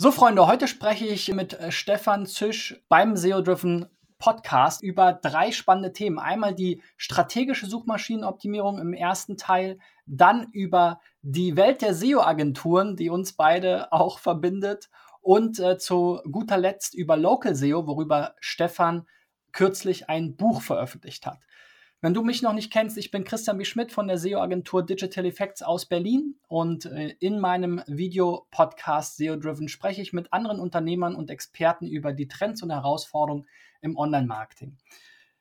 So, Freunde, heute spreche ich mit äh, Stefan Zisch beim SEO-Driven Podcast über drei spannende Themen. Einmal die strategische Suchmaschinenoptimierung im ersten Teil, dann über die Welt der SEO-Agenturen, die uns beide auch verbindet und äh, zu guter Letzt über Local SEO, worüber Stefan kürzlich ein Buch veröffentlicht hat. Wenn du mich noch nicht kennst, ich bin Christian B. Schmidt von der SEO-Agentur Digital Effects aus Berlin und äh, in meinem Video-Podcast SEO Driven spreche ich mit anderen Unternehmern und Experten über die Trends und Herausforderungen im Online-Marketing.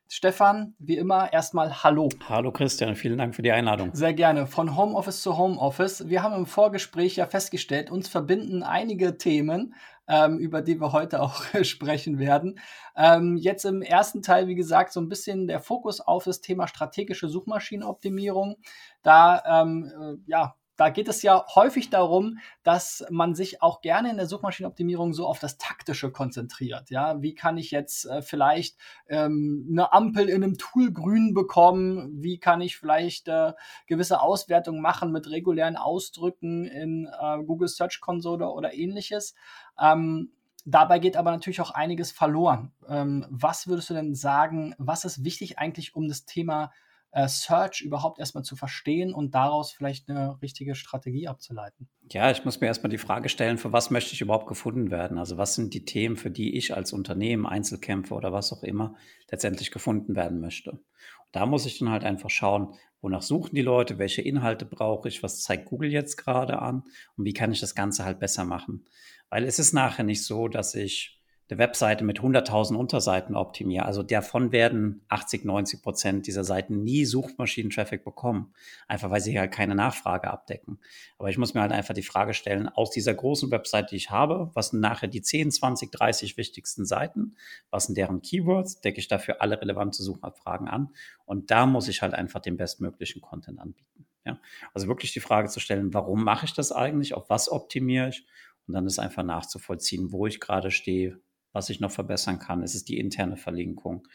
Stefan, wie immer, erstmal Hallo. Hallo Christian, vielen Dank für die Einladung. Sehr gerne. Von Homeoffice zu Homeoffice. Wir haben im Vorgespräch ja festgestellt, uns verbinden einige Themen, ähm, über die wir heute auch sprechen werden. Ähm, jetzt im ersten Teil, wie gesagt, so ein bisschen der Fokus auf das Thema strategische Suchmaschinenoptimierung. Da ähm, äh, ja, da geht es ja häufig darum, dass man sich auch gerne in der Suchmaschinenoptimierung so auf das Taktische konzentriert. Ja, wie kann ich jetzt äh, vielleicht ähm, eine Ampel in einem Tool grün bekommen? Wie kann ich vielleicht äh, gewisse Auswertungen machen mit regulären Ausdrücken in äh, Google Search Console oder ähnliches? Ähm, Dabei geht aber natürlich auch einiges verloren. Ähm, was würdest du denn sagen, was ist wichtig eigentlich, um das Thema äh, Search überhaupt erstmal zu verstehen und daraus vielleicht eine richtige Strategie abzuleiten? Ja, ich muss mir erstmal die Frage stellen, für was möchte ich überhaupt gefunden werden? Also was sind die Themen, für die ich als Unternehmen, Einzelkämpfer oder was auch immer letztendlich gefunden werden möchte? Und da muss ich dann halt einfach schauen, wonach suchen die Leute, welche Inhalte brauche ich, was zeigt Google jetzt gerade an und wie kann ich das Ganze halt besser machen? Weil es ist nachher nicht so, dass ich eine Webseite mit 100.000 Unterseiten optimiere, also davon werden 80, 90 Prozent dieser Seiten nie Suchmaschinen-Traffic bekommen, einfach weil sie halt keine Nachfrage abdecken. Aber ich muss mir halt einfach die Frage stellen, aus dieser großen Website, die ich habe, was sind nachher die 10, 20, 30 wichtigsten Seiten, was sind deren Keywords, decke ich dafür alle relevante Suchanfragen an und da muss ich halt einfach den bestmöglichen Content anbieten. Ja? Also wirklich die Frage zu stellen, warum mache ich das eigentlich, auf was optimiere ich und dann ist einfach nachzuvollziehen, wo ich gerade stehe, was ich noch verbessern kann. Es ist die interne Verlinkung.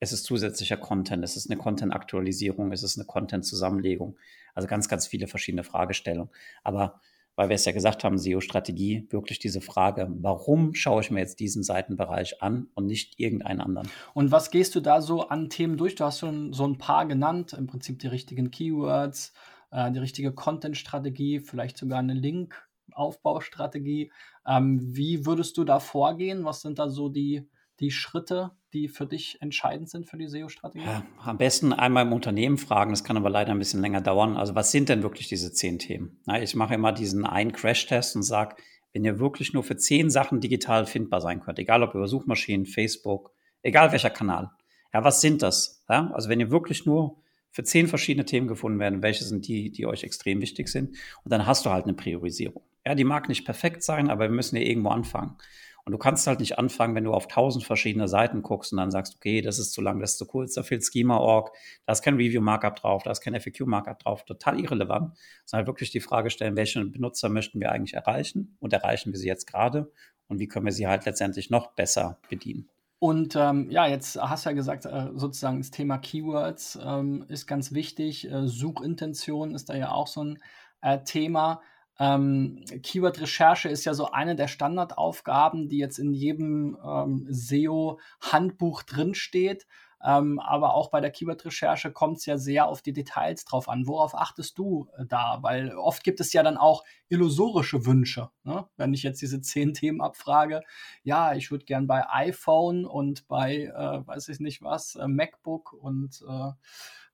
Es ist zusätzlicher Content. Es ist eine Content-Aktualisierung. Es ist eine Content-Zusammenlegung. Also ganz, ganz viele verschiedene Fragestellungen. Aber weil wir es ja gesagt haben, SEO-Strategie, wirklich diese Frage, warum schaue ich mir jetzt diesen Seitenbereich an und nicht irgendeinen anderen? Und was gehst du da so an Themen durch? Du hast schon so ein paar genannt, im Prinzip die richtigen Keywords, äh, die richtige Content-Strategie, vielleicht sogar eine Link- Aufbaustrategie. Ähm, wie würdest du da vorgehen? Was sind da so die, die Schritte, die für dich entscheidend sind für die SEO-Strategie? Ja, am besten einmal im Unternehmen fragen, das kann aber leider ein bisschen länger dauern. Also was sind denn wirklich diese zehn Themen? Na, ich mache immer diesen einen Crash-Test und sage, wenn ihr wirklich nur für zehn Sachen digital findbar sein könnt, egal ob über Suchmaschinen, Facebook, egal welcher Kanal, ja, was sind das? Ja, also wenn ihr wirklich nur für zehn verschiedene Themen gefunden werden, welche sind die, die euch extrem wichtig sind. Und dann hast du halt eine Priorisierung. Ja, die mag nicht perfekt sein, aber wir müssen ja irgendwo anfangen. Und du kannst halt nicht anfangen, wenn du auf tausend verschiedene Seiten guckst und dann sagst, okay, das ist zu lang, das ist zu kurz, da fehlt Schema.org, da ist kein Review-Markup drauf, da ist kein FAQ-Markup drauf, total irrelevant. Sondern halt wirklich die Frage stellen, welche Benutzer möchten wir eigentlich erreichen und erreichen wir sie jetzt gerade und wie können wir sie halt letztendlich noch besser bedienen. Und ähm, ja, jetzt hast du ja gesagt, äh, sozusagen das Thema Keywords ähm, ist ganz wichtig. Äh, Suchintention ist da ja auch so ein äh, Thema. Ähm, Keyword-Recherche ist ja so eine der Standardaufgaben, die jetzt in jedem ähm, SEO-Handbuch drinsteht. Ähm, aber auch bei der Keyword-Recherche kommt es ja sehr auf die Details drauf an. Worauf achtest du äh, da? Weil oft gibt es ja dann auch illusorische Wünsche. Ne? Wenn ich jetzt diese zehn Themen abfrage, ja, ich würde gern bei iPhone und bei, äh, weiß ich nicht was, äh, MacBook und äh,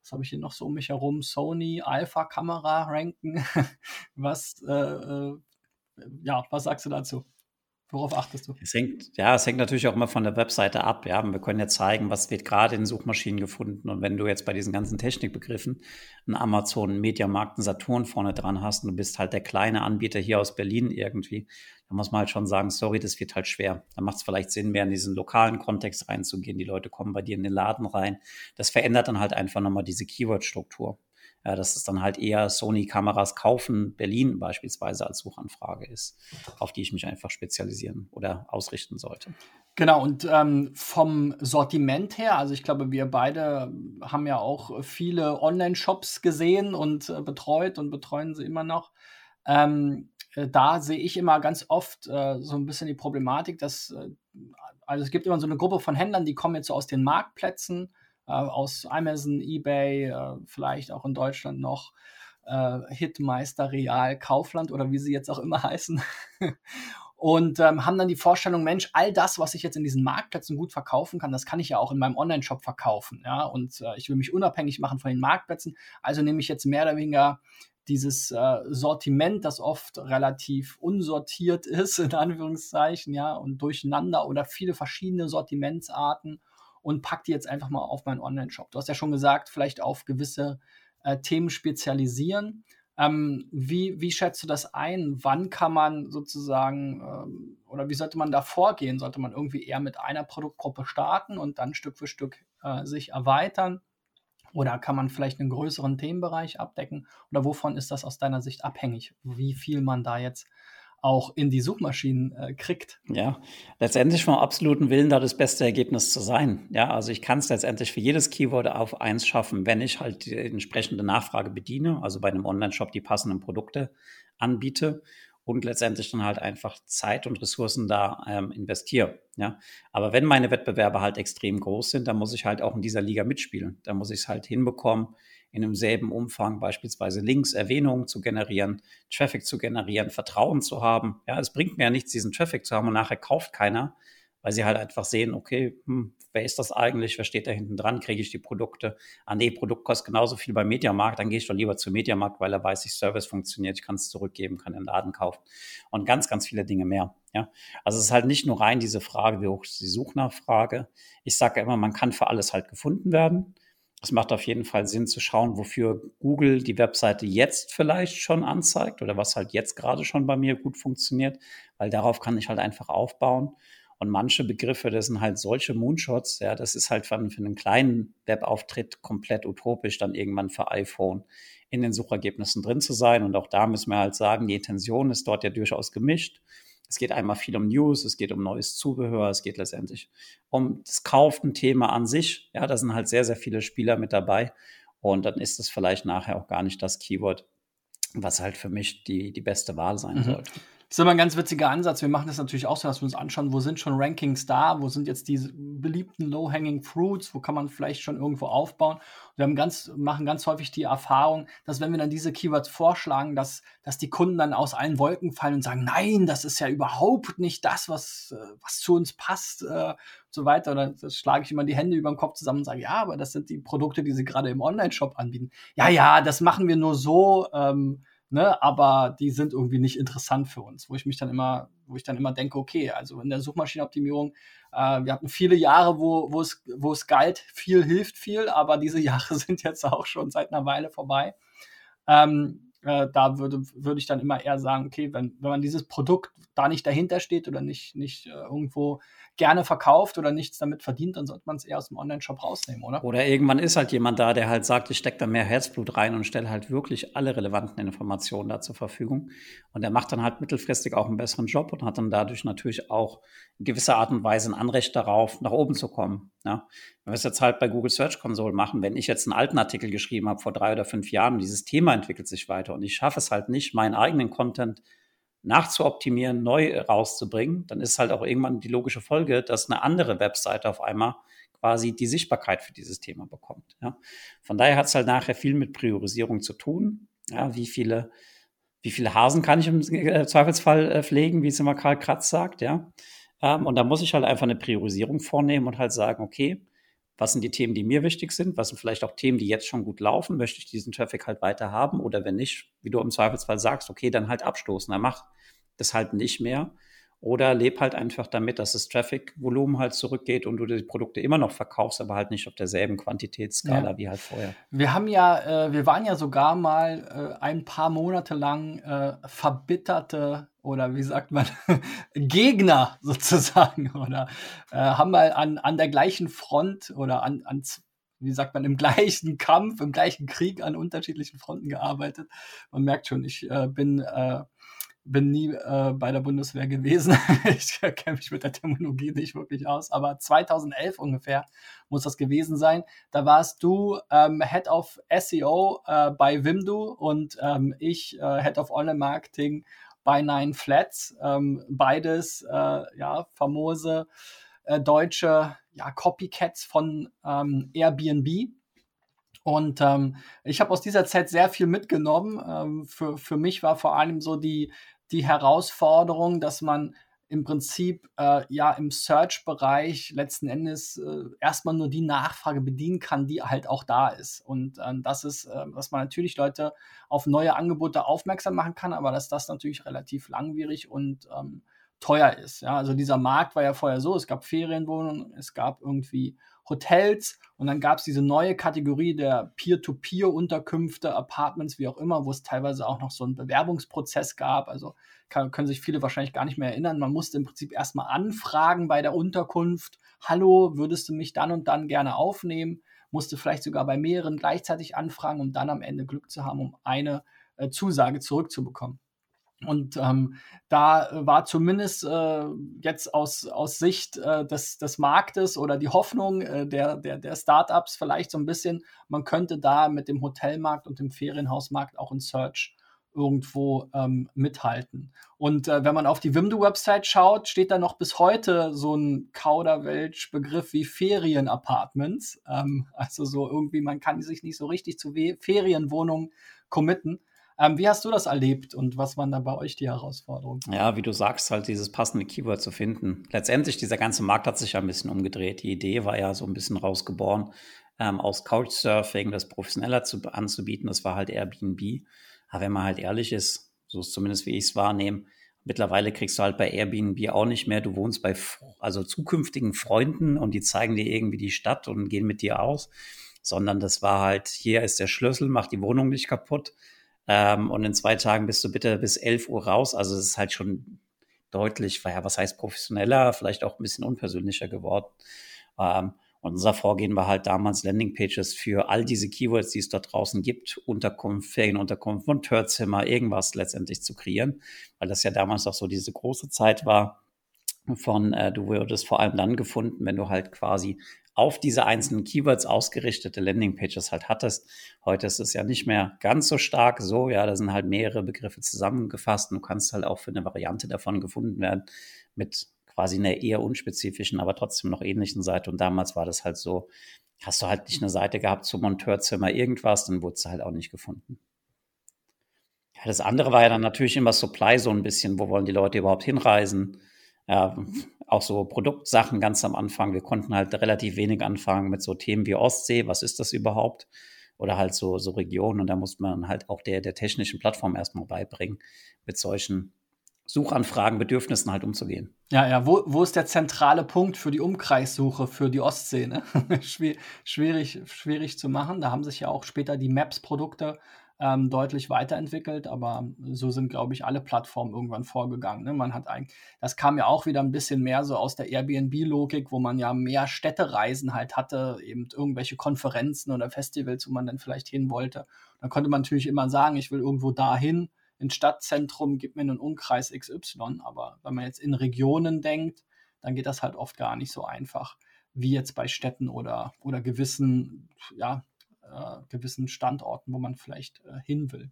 was habe ich hier noch so um mich herum? Sony Alpha-Kamera ranken. was, äh, äh, ja, was sagst du dazu? Worauf achtest du? Es hängt, ja, es hängt natürlich auch immer von der Webseite ab. Ja, wir können ja zeigen, was wird gerade in Suchmaschinen gefunden. Und wenn du jetzt bei diesen ganzen Technikbegriffen einen Amazon, einen Mediamarkt, einen Saturn vorne dran hast und du bist halt der kleine Anbieter hier aus Berlin irgendwie, dann muss man halt schon sagen, sorry, das wird halt schwer. Da macht es vielleicht Sinn, mehr in diesen lokalen Kontext reinzugehen. Die Leute kommen bei dir in den Laden rein. Das verändert dann halt einfach nochmal diese Keyword-Struktur. Ja, dass es dann halt eher Sony-Kameras kaufen, Berlin beispielsweise als Suchanfrage ist, auf die ich mich einfach spezialisieren oder ausrichten sollte. Genau, und ähm, vom Sortiment her, also ich glaube, wir beide haben ja auch viele Online-Shops gesehen und äh, betreut und betreuen sie immer noch. Ähm, äh, da sehe ich immer ganz oft äh, so ein bisschen die Problematik, dass äh, also es gibt immer so eine Gruppe von Händlern, die kommen jetzt so aus den Marktplätzen, äh, aus Amazon, eBay, äh, vielleicht auch in Deutschland noch äh, Hitmeister, Real, Kaufland oder wie sie jetzt auch immer heißen. und ähm, haben dann die Vorstellung, Mensch, all das, was ich jetzt in diesen Marktplätzen gut verkaufen kann, das kann ich ja auch in meinem Online-Shop verkaufen. Ja? Und äh, ich will mich unabhängig machen von den Marktplätzen. Also nehme ich jetzt mehr oder weniger dieses äh, Sortiment, das oft relativ unsortiert ist, in Anführungszeichen, ja, und durcheinander oder viele verschiedene Sortimentsarten und pack die jetzt einfach mal auf meinen Online-Shop. Du hast ja schon gesagt, vielleicht auf gewisse äh, Themen spezialisieren. Ähm, wie, wie schätzt du das ein? Wann kann man sozusagen ähm, oder wie sollte man da vorgehen? Sollte man irgendwie eher mit einer Produktgruppe starten und dann Stück für Stück äh, sich erweitern? Oder kann man vielleicht einen größeren Themenbereich abdecken? Oder wovon ist das aus deiner Sicht abhängig? Wie viel man da jetzt auch in die Suchmaschinen äh, kriegt. Ja, letztendlich vom absoluten Willen, da das beste Ergebnis zu sein. Ja, also ich kann es letztendlich für jedes Keyword auf eins schaffen, wenn ich halt die entsprechende Nachfrage bediene, also bei einem Online-Shop die passenden Produkte anbiete und letztendlich dann halt einfach Zeit und Ressourcen da ähm, investiere. Ja, aber wenn meine Wettbewerber halt extrem groß sind, dann muss ich halt auch in dieser Liga mitspielen. Da muss ich es halt hinbekommen, in einem selben Umfang beispielsweise Links, Erwähnungen zu generieren, Traffic zu generieren, Vertrauen zu haben. Ja, es bringt mir ja nichts, diesen Traffic zu haben und nachher kauft keiner, weil sie halt einfach sehen, okay, hm, wer ist das eigentlich? Wer steht da hinten dran? Kriege ich die Produkte? Ah, nee, Produkt kostet genauso viel beim Mediamarkt, dann gehe ich doch lieber zu Mediamarkt, weil er weiß, ich Service funktioniert, ich kann es zurückgeben, kann den Laden kaufen und ganz, ganz viele Dinge mehr. Ja, also es ist halt nicht nur rein diese Frage, wie hoch ist die Suchnachfrage. Ich sage ja immer, man kann für alles halt gefunden werden. Es macht auf jeden Fall Sinn zu schauen, wofür Google die Webseite jetzt vielleicht schon anzeigt oder was halt jetzt gerade schon bei mir gut funktioniert, weil darauf kann ich halt einfach aufbauen. Und manche Begriffe, das sind halt solche Moonshots, ja, das ist halt für, für einen kleinen Webauftritt komplett utopisch, dann irgendwann für iPhone in den Suchergebnissen drin zu sein. Und auch da müssen wir halt sagen, die Intention ist dort ja durchaus gemischt. Es geht einmal viel um News, es geht um neues Zubehör, es geht letztendlich um das Kaufen-Thema an sich. Ja, da sind halt sehr, sehr viele Spieler mit dabei. Und dann ist es vielleicht nachher auch gar nicht das Keyword, was halt für mich die, die beste Wahl sein mhm. sollte. Ist immer ein ganz witziger Ansatz. Wir machen das natürlich auch so, dass wir uns anschauen, wo sind schon Rankings da, wo sind jetzt diese beliebten Low-Hanging Fruits, wo kann man vielleicht schon irgendwo aufbauen. wir haben ganz, machen ganz häufig die Erfahrung, dass wenn wir dann diese Keywords vorschlagen, dass, dass die Kunden dann aus allen Wolken fallen und sagen, nein, das ist ja überhaupt nicht das, was, äh, was zu uns passt, äh, so weiter. Oder das schlage ich immer die Hände über den Kopf zusammen und sage, ja, aber das sind die Produkte, die sie gerade im Online-Shop anbieten. Ja, ja, das machen wir nur so. Ähm, ne, aber die sind irgendwie nicht interessant für uns, wo ich mich dann immer, wo ich dann immer denke, okay, also in der Suchmaschinenoptimierung, äh, wir hatten viele Jahre, wo, wo, es, wo es galt, viel hilft viel, aber diese Jahre sind jetzt auch schon seit einer Weile vorbei. Ähm, äh, da würde, würde ich dann immer eher sagen, okay, wenn, wenn man dieses Produkt da nicht dahinter steht oder nicht, nicht äh, irgendwo gerne verkauft oder nichts damit verdient, dann sollte man es eher aus dem Online-Shop rausnehmen, oder? Oder irgendwann ist halt jemand da, der halt sagt, ich stecke da mehr Herzblut rein und stelle halt wirklich alle relevanten Informationen da zur Verfügung. Und der macht dann halt mittelfristig auch einen besseren Job und hat dann dadurch natürlich auch in gewisser Art und Weise ein Anrecht darauf, nach oben zu kommen. Ja? Wenn wir es jetzt halt bei Google Search Console machen, wenn ich jetzt einen alten Artikel geschrieben habe vor drei oder fünf Jahren dieses Thema entwickelt sich weiter und ich schaffe es halt nicht, meinen eigenen Content nachzuoptimieren, neu rauszubringen, dann ist halt auch irgendwann die logische Folge, dass eine andere Webseite auf einmal quasi die Sichtbarkeit für dieses Thema bekommt. Ja. Von daher hat es halt nachher viel mit Priorisierung zu tun. Ja, wie viele, wie viele Hasen kann ich im äh, Zweifelsfall äh, pflegen, wie es immer Karl Kratz sagt, ja. Ähm, und da muss ich halt einfach eine Priorisierung vornehmen und halt sagen, okay, was sind die Themen, die mir wichtig sind? Was sind vielleicht auch Themen, die jetzt schon gut laufen? Möchte ich diesen Traffic halt weiter haben? Oder wenn nicht, wie du im Zweifelsfall sagst, okay, dann halt abstoßen. Dann mach das halt nicht mehr. Oder leb halt einfach damit, dass das Traffic-Volumen halt zurückgeht und du die Produkte immer noch verkaufst, aber halt nicht auf derselben Quantitätsskala ja. wie halt vorher. Wir haben ja, äh, wir waren ja sogar mal äh, ein paar Monate lang äh, verbitterte oder wie sagt man, Gegner sozusagen oder äh, haben mal an, an der gleichen Front oder an, an, wie sagt man, im gleichen Kampf, im gleichen Krieg an unterschiedlichen Fronten gearbeitet. Man merkt schon, ich äh, bin äh, bin nie äh, bei der Bundeswehr gewesen. ich kenne mich mit der Terminologie nicht wirklich aus, aber 2011 ungefähr muss das gewesen sein. Da warst du ähm, Head of SEO äh, bei Wimdu und ähm, ich äh, Head of Online Marketing bei Nine Flats. Ähm, beides äh, ja famose äh, deutsche ja, Copycats von ähm, Airbnb. Und ähm, ich habe aus dieser Zeit sehr viel mitgenommen. Ähm, für, für mich war vor allem so die, die Herausforderung, dass man im Prinzip äh, ja im Search-Bereich letzten Endes äh, erstmal nur die Nachfrage bedienen kann, die halt auch da ist. Und äh, das ist, äh, dass man natürlich Leute auf neue Angebote aufmerksam machen kann, aber dass das natürlich relativ langwierig und ähm, teuer ist. Ja, also dieser Markt war ja vorher so, es gab Ferienwohnungen, es gab irgendwie Hotels und dann gab es diese neue Kategorie der Peer-to-Peer-Unterkünfte, Apartments, wie auch immer, wo es teilweise auch noch so einen Bewerbungsprozess gab. Also kann, können sich viele wahrscheinlich gar nicht mehr erinnern. Man musste im Prinzip erstmal anfragen bei der Unterkunft, hallo, würdest du mich dann und dann gerne aufnehmen? Musste vielleicht sogar bei mehreren gleichzeitig anfragen, um dann am Ende Glück zu haben, um eine äh, Zusage zurückzubekommen. Und ähm, da war zumindest äh, jetzt aus, aus Sicht äh, des, des Marktes oder die Hoffnung äh, der, der, der Startups vielleicht so ein bisschen, man könnte da mit dem Hotelmarkt und dem Ferienhausmarkt auch in Search irgendwo ähm, mithalten. Und äh, wenn man auf die Wimdu-Website schaut, steht da noch bis heute so ein Kauderwelsch-Begriff wie Ferienapartments. Ähm, also so irgendwie, man kann sich nicht so richtig zu Ferienwohnungen committen. Ähm, wie hast du das erlebt und was waren da bei euch die Herausforderungen? Ja, wie du sagst, halt dieses passende Keyword zu finden. Letztendlich, dieser ganze Markt hat sich ja ein bisschen umgedreht. Die Idee war ja so ein bisschen rausgeboren, ähm, aus Couchsurfing das professioneller zu, anzubieten. Das war halt Airbnb. Aber wenn man halt ehrlich ist, so ist zumindest wie ich es wahrnehme, mittlerweile kriegst du halt bei Airbnb auch nicht mehr, du wohnst bei also zukünftigen Freunden und die zeigen dir irgendwie die Stadt und gehen mit dir aus, sondern das war halt, hier ist der Schlüssel, mach die Wohnung nicht kaputt ähm, und in zwei Tagen bist du bitte bis 11 Uhr raus. Also es ist halt schon deutlich, ja, was heißt professioneller, vielleicht auch ein bisschen unpersönlicher geworden. Ähm, und unser Vorgehen war halt damals Landingpages für all diese Keywords, die es dort draußen gibt, Unterkunft, Ferienunterkunft, Monteurzimmer, irgendwas letztendlich zu kreieren, weil das ja damals auch so diese große Zeit war von, äh, du würdest vor allem dann gefunden, wenn du halt quasi auf diese einzelnen Keywords ausgerichtete Landingpages halt hattest. Heute ist es ja nicht mehr ganz so stark so, ja, da sind halt mehrere Begriffe zusammengefasst und du kannst halt auch für eine Variante davon gefunden werden mit quasi einer eher unspezifischen, aber trotzdem noch ähnlichen Seite. Und damals war das halt so, hast du halt nicht eine Seite gehabt zum Monteurzimmer irgendwas, dann wurde es halt auch nicht gefunden. Ja, das andere war ja dann natürlich immer Supply so ein bisschen, wo wollen die Leute überhaupt hinreisen? Ja, auch so Produktsachen ganz am Anfang. Wir konnten halt relativ wenig anfangen mit so Themen wie Ostsee. Was ist das überhaupt? Oder halt so, so Regionen. Und da muss man halt auch der, der technischen Plattform erstmal beibringen, mit solchen Suchanfragen, Bedürfnissen halt umzugehen. Ja, ja, wo, wo ist der zentrale Punkt für die Umkreissuche für die Ostsee? Ne? schwierig, schwierig zu machen. Da haben sich ja auch später die Maps-Produkte ähm, deutlich weiterentwickelt, aber so sind, glaube ich, alle Plattformen irgendwann vorgegangen. Ne? Man hat eigentlich, das kam ja auch wieder ein bisschen mehr so aus der Airbnb-Logik, wo man ja mehr Städtereisen halt hatte, eben irgendwelche Konferenzen oder Festivals, wo man dann vielleicht hin wollte. Dann konnte man natürlich immer sagen, ich will irgendwo dahin, ins Stadtzentrum, gib mir einen Umkreis XY. Aber wenn man jetzt in Regionen denkt, dann geht das halt oft gar nicht so einfach, wie jetzt bei Städten oder, oder gewissen, ja, äh, gewissen Standorten, wo man vielleicht äh, hin will.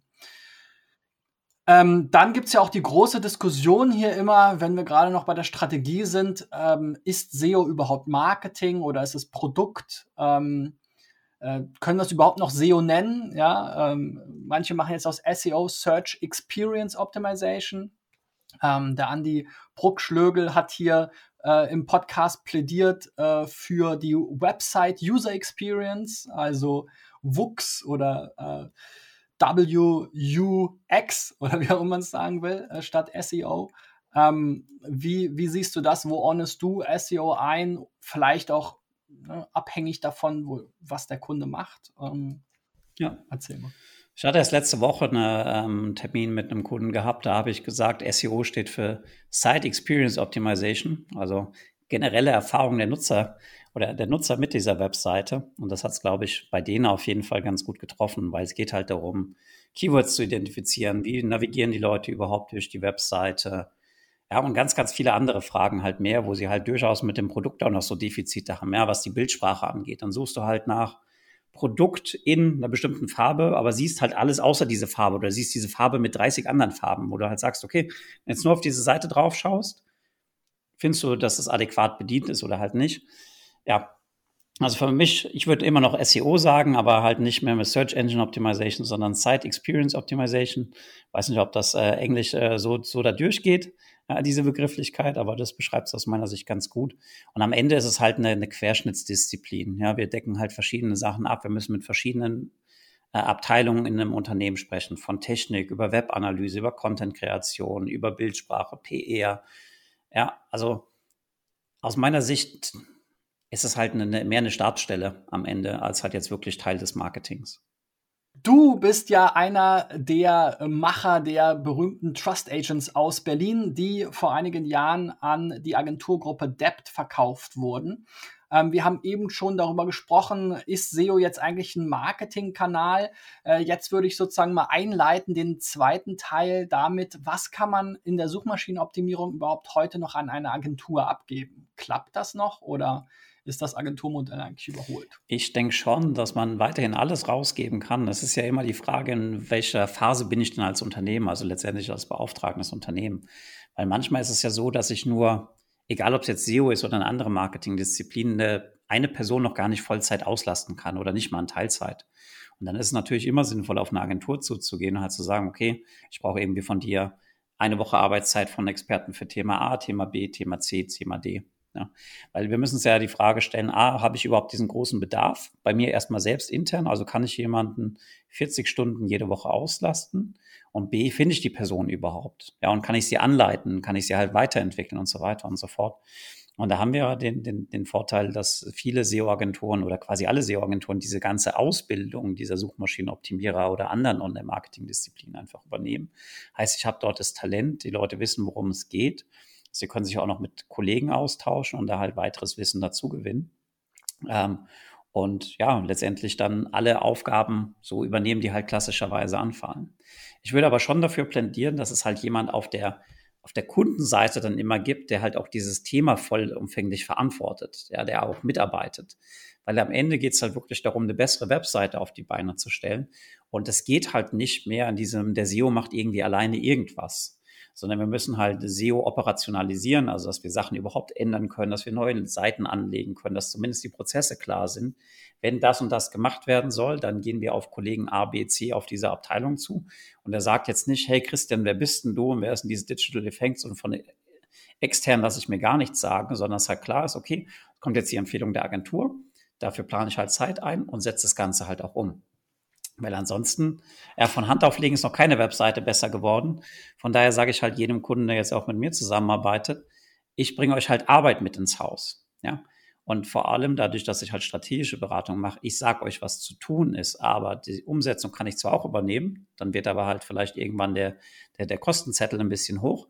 Ähm, dann gibt es ja auch die große Diskussion hier immer, wenn wir gerade noch bei der Strategie sind, ähm, ist SEO überhaupt Marketing oder ist es Produkt? Ähm, äh, können wir es überhaupt noch SEO nennen? Ja, ähm, manche machen jetzt aus SEO Search Experience Optimization. Ähm, der Andi Bruckschlögel hat hier äh, im Podcast plädiert äh, für die Website User Experience, also WUX oder äh, WUX oder wie auch immer man es sagen will, äh, statt SEO. Ähm, wie, wie siehst du das? Wo ordnest du SEO ein? Vielleicht auch ne, abhängig davon, wo, was der Kunde macht. Ähm, ja, erzähl mal. Ich hatte erst letzte Woche einen ähm, Termin mit einem Kunden gehabt, da habe ich gesagt, SEO steht für Site Experience Optimization, also generelle Erfahrung der Nutzer oder der Nutzer mit dieser Webseite. Und das hat es, glaube ich, bei denen auf jeden Fall ganz gut getroffen, weil es geht halt darum, Keywords zu identifizieren, wie navigieren die Leute überhaupt durch die Webseite, ja, und ganz, ganz viele andere Fragen halt mehr, wo sie halt durchaus mit dem Produkt auch noch so Defizite haben, ja, was die Bildsprache angeht. Dann suchst du halt nach Produkt in einer bestimmten Farbe, aber siehst halt alles außer diese Farbe oder siehst diese Farbe mit 30 anderen Farben, wo du halt sagst, okay, wenn jetzt nur auf diese Seite drauf schaust, findest du, dass es adäquat bedient ist oder halt nicht. Ja, also für mich, ich würde immer noch SEO sagen, aber halt nicht mehr mit Search Engine Optimization, sondern Site Experience Optimization. Weiß nicht, ob das äh, Englisch äh, so, so da durchgeht äh, diese Begrifflichkeit, aber das beschreibt es aus meiner Sicht ganz gut. Und am Ende ist es halt eine, eine Querschnittsdisziplin. Ja, wir decken halt verschiedene Sachen ab. Wir müssen mit verschiedenen äh, Abteilungen in einem Unternehmen sprechen, von Technik über Webanalyse, über Content-Kreation, über Bildsprache, PR. Ja, also aus meiner Sicht ist es halt eine, mehr eine Stabsstelle am Ende, als halt jetzt wirklich Teil des Marketings. Du bist ja einer der Macher der berühmten Trust Agents aus Berlin, die vor einigen Jahren an die Agenturgruppe Debt verkauft wurden. Ähm, wir haben eben schon darüber gesprochen, ist SEO jetzt eigentlich ein Marketingkanal? Äh, jetzt würde ich sozusagen mal einleiten, den zweiten Teil damit, was kann man in der Suchmaschinenoptimierung überhaupt heute noch an eine Agentur abgeben? Klappt das noch oder ist das Agenturmodell eigentlich überholt? Ich denke schon, dass man weiterhin alles rausgeben kann. Das ist ja immer die Frage, in welcher Phase bin ich denn als Unternehmen, also letztendlich als beauftragendes Unternehmen. Weil manchmal ist es ja so, dass ich nur, egal ob es jetzt SEO ist oder eine andere Marketingdisziplin, eine, eine Person noch gar nicht Vollzeit auslasten kann oder nicht mal in Teilzeit. Und dann ist es natürlich immer sinnvoll, auf eine Agentur zuzugehen und halt zu sagen, okay, ich brauche irgendwie von dir eine Woche Arbeitszeit von Experten für Thema A, Thema B, Thema C, Thema D. Ja, weil wir müssen uns ja die Frage stellen, A, habe ich überhaupt diesen großen Bedarf? Bei mir erstmal selbst intern, also kann ich jemanden 40 Stunden jede Woche auslasten? Und B, finde ich die Person überhaupt? Ja, und kann ich sie anleiten? Kann ich sie halt weiterentwickeln und so weiter und so fort? Und da haben wir den, den, den Vorteil, dass viele SEO-Agenturen oder quasi alle SEO-Agenturen diese ganze Ausbildung dieser Suchmaschinenoptimierer oder anderen Online-Marketing-Disziplinen einfach übernehmen. Heißt, ich habe dort das Talent, die Leute wissen, worum es geht Sie können sich auch noch mit Kollegen austauschen und da halt weiteres Wissen dazu gewinnen. Ähm, und ja, letztendlich dann alle Aufgaben so übernehmen, die halt klassischerweise anfallen. Ich würde aber schon dafür plädieren, dass es halt jemand auf der auf der Kundenseite dann immer gibt, der halt auch dieses Thema vollumfänglich verantwortet, ja, der auch mitarbeitet. Weil am Ende geht es halt wirklich darum, eine bessere Webseite auf die Beine zu stellen. Und es geht halt nicht mehr an diesem, der SEO macht irgendwie alleine irgendwas sondern wir müssen halt SEO operationalisieren, also dass wir Sachen überhaupt ändern können, dass wir neue Seiten anlegen können, dass zumindest die Prozesse klar sind. Wenn das und das gemacht werden soll, dann gehen wir auf Kollegen A, B, C auf diese Abteilung zu. Und er sagt jetzt nicht, hey Christian, wer bist denn du und wer ist denn diese Digital Effects und von extern lasse ich mir gar nichts sagen, sondern es halt klar ist, okay, kommt jetzt die Empfehlung der Agentur, dafür plane ich halt Zeit ein und setze das Ganze halt auch um. Weil ansonsten, ja, von Hand auflegen ist noch keine Webseite besser geworden. Von daher sage ich halt jedem Kunden, der jetzt auch mit mir zusammenarbeitet, ich bringe euch halt Arbeit mit ins Haus. Ja. Und vor allem dadurch, dass ich halt strategische Beratung mache, ich sage euch, was zu tun ist, aber die Umsetzung kann ich zwar auch übernehmen, dann wird aber halt vielleicht irgendwann der, der, der Kostenzettel ein bisschen hoch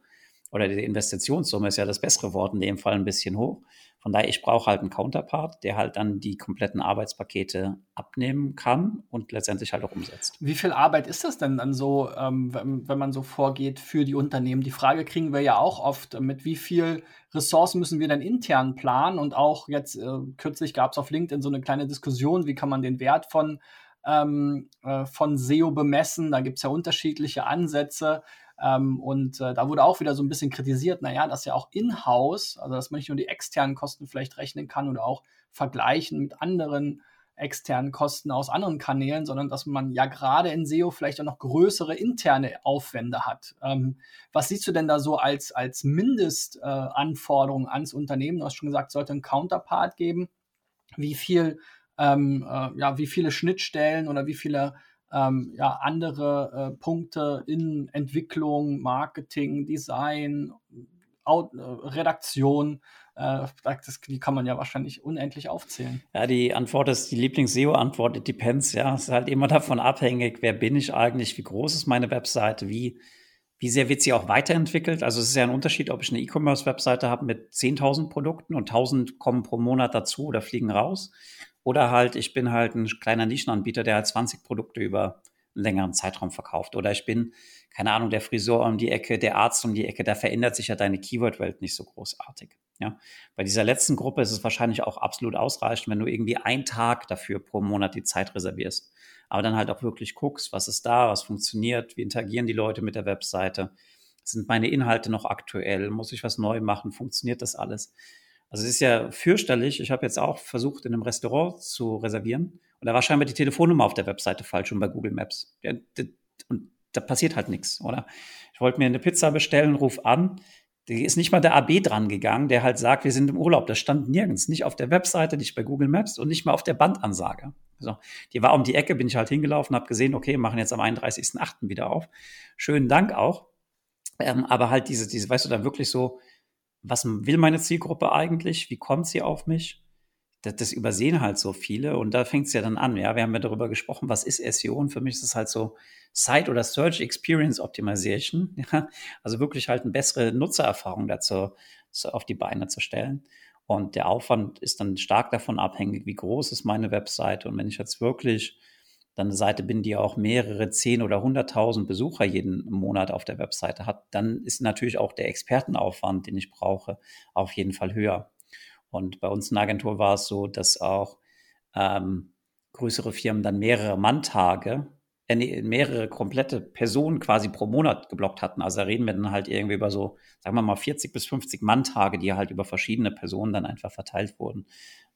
oder die Investitionssumme ist ja das bessere Wort in dem Fall ein bisschen hoch. Von daher, ich brauche halt einen Counterpart, der halt dann die kompletten Arbeitspakete abnehmen kann und letztendlich halt auch umsetzt. Wie viel Arbeit ist das denn dann so, ähm, wenn, wenn, man so vorgeht für die Unternehmen? Die Frage kriegen wir ja auch oft, mit wie viel Ressourcen müssen wir denn intern planen? Und auch jetzt äh, kürzlich gab es auf LinkedIn so eine kleine Diskussion, wie kann man den Wert von ähm, äh, von SEO bemessen. Da gibt es ja unterschiedliche Ansätze. Ähm, und äh, da wurde auch wieder so ein bisschen kritisiert, naja, dass ja auch in-house, also dass man nicht nur die externen Kosten vielleicht rechnen kann oder auch vergleichen mit anderen externen Kosten aus anderen Kanälen, sondern dass man ja gerade in SEO vielleicht auch noch größere interne Aufwände hat. Ähm, was siehst du denn da so als, als Mindestanforderung äh, ans Unternehmen? Du hast schon gesagt, es sollte einen Counterpart geben. Wie viel, ähm, äh, ja, wie viele Schnittstellen oder wie viele ähm, ja, andere äh, Punkte in Entwicklung, Marketing, Design, Out, äh, Redaktion. Äh, das, die kann man ja wahrscheinlich unendlich aufzählen. Ja, die Antwort ist die Lieblings-SEO-Antwort, it depends, ja. Es ist halt immer davon abhängig, wer bin ich eigentlich, wie groß ist meine Webseite, wie, wie sehr wird sie auch weiterentwickelt. Also es ist ja ein Unterschied, ob ich eine E-Commerce-Webseite habe mit 10.000 Produkten und 1.000 kommen pro Monat dazu oder fliegen raus oder halt, ich bin halt ein kleiner Nischenanbieter, der halt 20 Produkte über einen längeren Zeitraum verkauft. Oder ich bin, keine Ahnung, der Friseur um die Ecke, der Arzt um die Ecke, da verändert sich ja deine Keyword-Welt nicht so großartig. Ja, bei dieser letzten Gruppe ist es wahrscheinlich auch absolut ausreichend, wenn du irgendwie einen Tag dafür pro Monat die Zeit reservierst. Aber dann halt auch wirklich guckst, was ist da, was funktioniert, wie interagieren die Leute mit der Webseite, sind meine Inhalte noch aktuell, muss ich was neu machen, funktioniert das alles? Also es ist ja fürchterlich. Ich habe jetzt auch versucht, in einem Restaurant zu reservieren und da war scheinbar die Telefonnummer auf der Webseite falsch und bei Google Maps. Und da passiert halt nichts, oder? Ich wollte mir eine Pizza bestellen, ruf an. Die ist nicht mal der AB dran gegangen, der halt sagt, wir sind im Urlaub. Das stand nirgends. Nicht auf der Webseite, nicht bei Google Maps und nicht mal auf der Bandansage. So, die war um die Ecke, bin ich halt hingelaufen, habe gesehen, okay, machen jetzt am 31.08. wieder auf. Schönen Dank auch. Ähm, aber halt diese, diese, weißt du, dann wirklich so, was will meine Zielgruppe eigentlich? Wie kommt sie auf mich? Das, das übersehen halt so viele und da fängt es ja dann an. Ja, wir haben ja darüber gesprochen, was ist SEO und für mich ist es halt so Site oder Search Experience Optimization. Ja, also wirklich halt eine bessere Nutzererfahrung dazu zu, auf die Beine zu stellen. Und der Aufwand ist dann stark davon abhängig, wie groß ist meine Webseite. Und wenn ich jetzt wirklich dann eine Seite bin, die auch mehrere zehn oder hunderttausend Besucher jeden Monat auf der Webseite hat, dann ist natürlich auch der Expertenaufwand, den ich brauche, auf jeden Fall höher. Und bei uns in der Agentur war es so, dass auch ähm, größere Firmen dann mehrere Manntage äh, mehrere komplette Personen quasi pro Monat geblockt hatten. Also da reden wir dann halt irgendwie über so, sagen wir mal, 40 bis 50 Manntage, die halt über verschiedene Personen dann einfach verteilt wurden,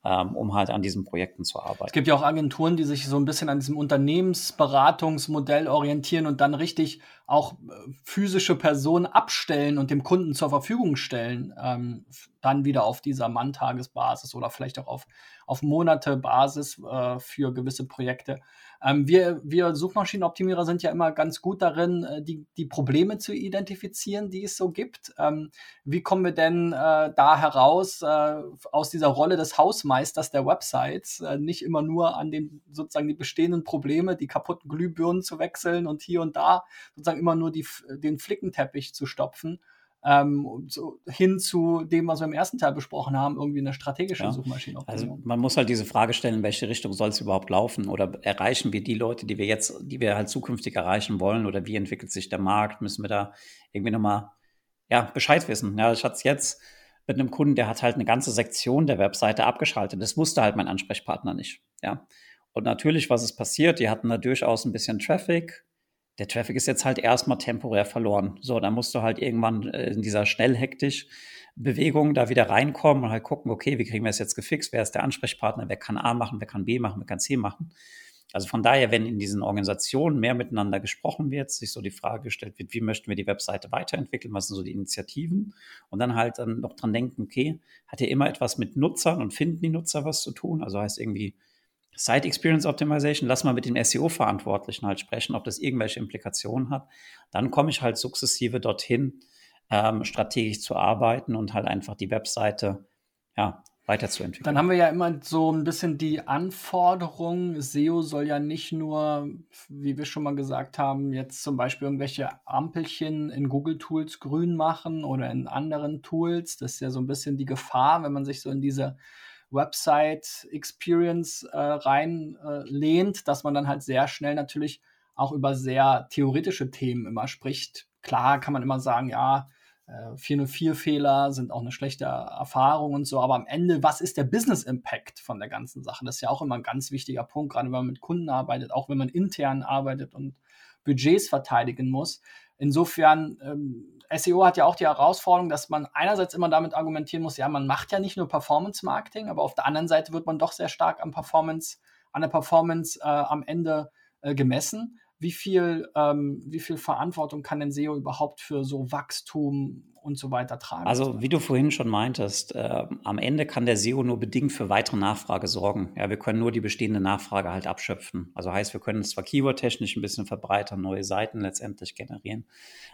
um halt an diesen Projekten zu arbeiten. Es gibt ja auch Agenturen, die sich so ein bisschen an diesem Unternehmensberatungsmodell orientieren und dann richtig auch äh, physische Personen abstellen und dem Kunden zur Verfügung stellen, ähm, dann wieder auf dieser Manntagesbasis oder vielleicht auch auf, auf Monatebasis äh, für gewisse Projekte. Ähm, wir, wir Suchmaschinenoptimierer sind ja immer ganz gut darin, äh, die, die Probleme zu identifizieren, die es so gibt. Ähm, wie kommen wir denn äh, da heraus äh, aus dieser Rolle des Hausmeisters der Websites, äh, nicht immer nur an den sozusagen die bestehenden Probleme, die kaputten Glühbirnen zu wechseln und hier und da sozusagen immer nur die, den Flickenteppich zu stopfen? Ähm, so hin zu dem, was wir im ersten Teil besprochen haben, irgendwie eine strategische ja. Suchmaschine. Also man muss halt diese Frage stellen, in welche Richtung soll es überhaupt laufen oder erreichen wir die Leute, die wir jetzt, die wir halt zukünftig erreichen wollen oder wie entwickelt sich der Markt? Müssen wir da irgendwie nochmal ja, Bescheid wissen? Ja, ich hatte es jetzt mit einem Kunden, der hat halt eine ganze Sektion der Webseite abgeschaltet. Das wusste halt mein Ansprechpartner nicht. Ja. Und natürlich, was ist passiert? Die hatten da durchaus ein bisschen Traffic, der Traffic ist jetzt halt erstmal temporär verloren. So, dann musst du halt irgendwann äh, in dieser schnell hektisch Bewegung da wieder reinkommen und halt gucken, okay, wie kriegen wir es jetzt gefixt? Wer ist der Ansprechpartner? Wer kann A machen? Wer kann B machen? Wer kann C machen? Also von daher, wenn in diesen Organisationen mehr miteinander gesprochen wird, sich so die Frage gestellt wird, wie möchten wir die Webseite weiterentwickeln? Was sind so die Initiativen? Und dann halt dann noch dran denken, okay, hat ja immer etwas mit Nutzern und finden die Nutzer was zu tun? Also heißt irgendwie, Site Experience Optimization, lass mal mit den SEO-Verantwortlichen halt sprechen, ob das irgendwelche Implikationen hat. Dann komme ich halt sukzessive dorthin, ähm, strategisch zu arbeiten und halt einfach die Webseite ja, weiterzuentwickeln. Dann haben wir ja immer so ein bisschen die Anforderung, SEO soll ja nicht nur, wie wir schon mal gesagt haben, jetzt zum Beispiel irgendwelche Ampelchen in Google Tools grün machen oder in anderen Tools. Das ist ja so ein bisschen die Gefahr, wenn man sich so in diese Website Experience äh, reinlehnt, äh, dass man dann halt sehr schnell natürlich auch über sehr theoretische Themen immer spricht. Klar kann man immer sagen, ja, 404-Fehler äh, sind auch eine schlechte Erfahrung und so, aber am Ende, was ist der Business Impact von der ganzen Sache? Das ist ja auch immer ein ganz wichtiger Punkt, gerade wenn man mit Kunden arbeitet, auch wenn man intern arbeitet und Budgets verteidigen muss. Insofern, ähm, SEO hat ja auch die Herausforderung, dass man einerseits immer damit argumentieren muss, ja, man macht ja nicht nur Performance-Marketing, aber auf der anderen Seite wird man doch sehr stark am Performance, an der Performance äh, am Ende äh, gemessen wie viel, ähm, wie viel Verantwortung kann denn SEO überhaupt für so Wachstum und so weiter tragen? Also, wie du vorhin schon meintest, äh, am Ende kann der SEO nur bedingt für weitere Nachfrage sorgen. Ja, wir können nur die bestehende Nachfrage halt abschöpfen. Also heißt, wir können zwar keywordtechnisch ein bisschen verbreitern, neue Seiten letztendlich generieren.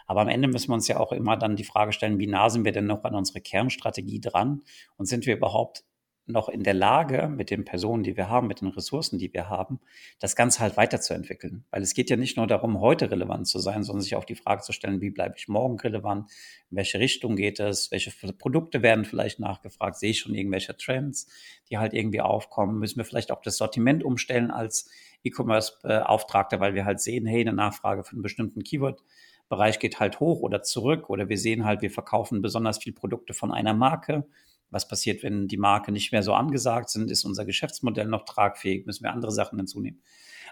Aber am Ende müssen wir uns ja auch immer dann die Frage stellen, wie nah sind wir denn noch an unsere Kernstrategie dran? Und sind wir überhaupt noch in der Lage, mit den Personen, die wir haben, mit den Ressourcen, die wir haben, das Ganze halt weiterzuentwickeln. Weil es geht ja nicht nur darum, heute relevant zu sein, sondern sich auch die Frage zu stellen, wie bleibe ich morgen relevant, in welche Richtung geht es, welche Produkte werden vielleicht nachgefragt, sehe ich schon irgendwelche Trends, die halt irgendwie aufkommen, müssen wir vielleicht auch das Sortiment umstellen als E-Commerce-Auftragter, weil wir halt sehen, hey, eine Nachfrage für einen bestimmten Keyword Bereich geht halt hoch oder zurück oder wir sehen halt, wir verkaufen besonders viel Produkte von einer Marke Was passiert, wenn die Marke nicht mehr so angesagt sind? Ist unser Geschäftsmodell noch tragfähig? Müssen wir andere Sachen hinzunehmen?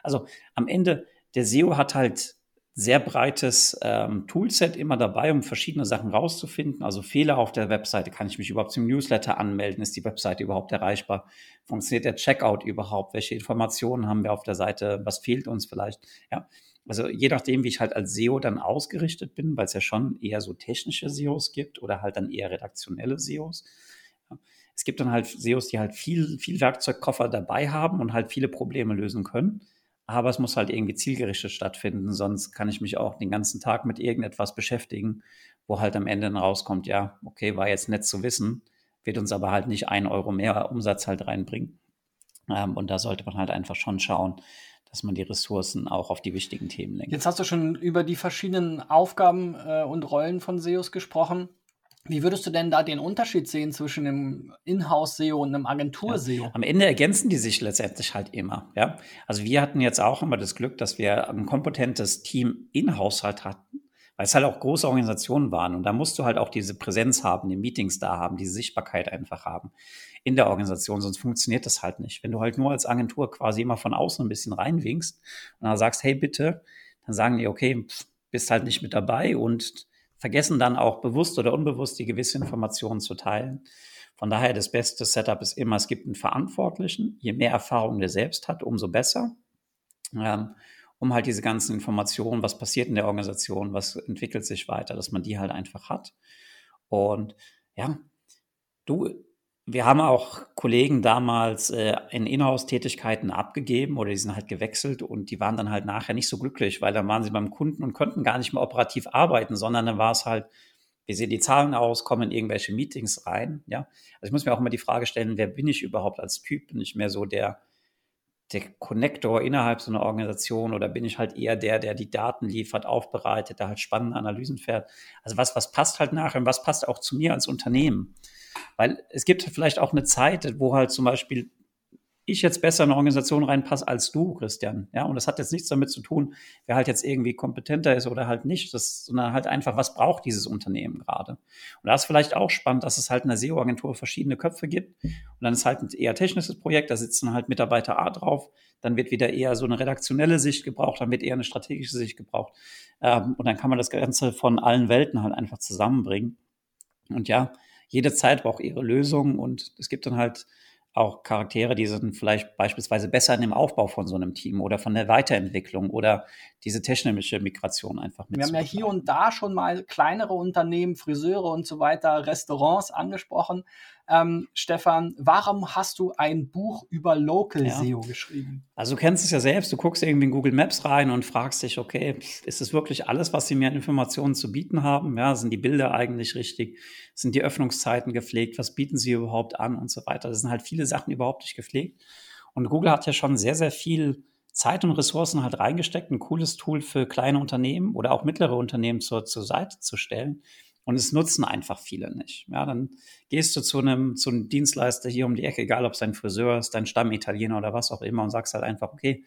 Also am Ende, der SEO hat halt sehr breites ähm, Toolset immer dabei, um verschiedene Sachen rauszufinden. Also Fehler auf der Webseite. Kann ich mich überhaupt zum Newsletter anmelden? Ist die Webseite überhaupt erreichbar? Funktioniert der Checkout überhaupt? Welche Informationen haben wir auf der Seite? Was fehlt uns vielleicht? Ja. Also je nachdem, wie ich halt als SEO dann ausgerichtet bin, weil es ja schon eher so technische SEOs gibt oder halt dann eher redaktionelle SEOs. Es gibt dann halt SEOs, die halt viel, viel Werkzeugkoffer dabei haben und halt viele Probleme lösen können aber es muss halt irgendwie zielgerichtet stattfinden, sonst kann ich mich auch den ganzen Tag mit irgendetwas beschäftigen, wo halt am Ende dann rauskommt, ja, okay, war jetzt nett zu wissen, wird uns aber halt nicht ein Euro mehr Umsatz halt reinbringen. Ähm, und da sollte man halt einfach schon schauen, dass man die Ressourcen auch auf die wichtigen Themen lenkt. Jetzt hast du schon über die verschiedenen Aufgaben äh, und Rollen von SEOs gesprochen. Wie würdest du denn da den Unterschied sehen zwischen einem Inhouse-SEO und einem Agentur-SEO? Ja, am Ende ergänzen die sich letztendlich halt immer. Ja? Also wir hatten jetzt auch immer das Glück, dass wir ein kompetentes Team in-house halt hatten, weil es halt auch große Organisationen waren. Und da musst du halt auch diese Präsenz haben, die Meetings da haben, diese Sichtbarkeit einfach haben in der Organisation, sonst funktioniert das halt nicht. Wenn du halt nur als Agentur quasi immer von außen ein bisschen reinwinkst und dann sagst, hey bitte, dann sagen die, okay, pff, bist halt nicht mit dabei und vergessen dann auch bewusst oder unbewusst die gewisse Informationen zu teilen. Von daher das beste Setup ist immer, es gibt einen Verantwortlichen. Je mehr Erfahrung der selbst hat, umso besser. Ähm, um halt diese ganzen Informationen, was passiert in der Organisation, was entwickelt sich weiter, dass man die halt einfach hat. Und ja, du, wir haben auch Kollegen damals äh, in Inhouse-Tätigkeiten abgegeben oder die sind halt gewechselt und die waren dann halt nachher nicht so glücklich, weil dann waren sie beim Kunden und konnten gar nicht mehr operativ arbeiten, sondern dann war es halt, wie sehen die Zahlen aus, kommen in irgendwelche Meetings rein, ja. Also ich muss mir auch immer die Frage stellen, wer bin ich überhaupt als Typ? Bin ich mehr so der, der Connector innerhalb so einer Organisation oder bin ich halt eher der, der die Daten liefert, aufbereitet, der halt spannende Analysen fährt? Also was, was passt halt nachher und was passt auch zu mir als Unternehmen? Weil es gibt vielleicht auch eine Zeit, wo halt zum Beispiel ich jetzt besser in eine Organisation reinpasse als du, Christian. Ja, und das hat jetzt nichts damit zu tun, wer halt jetzt irgendwie kompetenter ist oder halt nicht, das, sondern halt einfach, was braucht dieses Unternehmen gerade. Und da ist vielleicht auch spannend, dass es halt in der SEO-Agentur verschiedene Köpfe gibt. Und dann ist halt ein eher technisches Projekt, da sitzen halt Mitarbeiter A drauf, dann wird wieder eher so eine redaktionelle Sicht gebraucht, dann wird eher eine strategische Sicht gebraucht. Ähm, und dann kann man das Ganze von allen Welten halt einfach zusammenbringen. Und ja, jede Zeit braucht ihre Lösung und es gibt dann halt auch Charaktere, die sind vielleicht beispielsweise besser in dem Aufbau von so einem Team oder von der Weiterentwicklung oder diese technische Migration einfach mit. Wir haben ja hier und da schon mal kleinere Unternehmen, Friseure und so weiter, Restaurants angesprochen. Ähm, Stefan, warum hast du ein Buch über Local ja. SEO geschrieben? Also du kennst es ja selbst, du guckst irgendwie in Google Maps rein und fragst dich, okay, ist es wirklich alles, was sie mir an Informationen zu bieten haben? Ja, sind die Bilder eigentlich richtig? Sind die Öffnungszeiten gepflegt? Was bieten sie überhaupt an und so weiter? Das sind halt viele Sachen überhaupt nicht gepflegt. Und Google hat ja schon sehr, sehr viel Zeit und Ressourcen halt reingesteckt, ein cooles Tool für kleine Unternehmen oder auch mittlere Unternehmen zur, zur Seite zu stellen. Und es nutzen einfach viele nicht. Ja, dann gehst du zu einem, zu einem Dienstleister hier um die Ecke, egal ob es dein Friseur ist, dein Stammitaliener oder was auch immer, und sagst halt einfach, okay,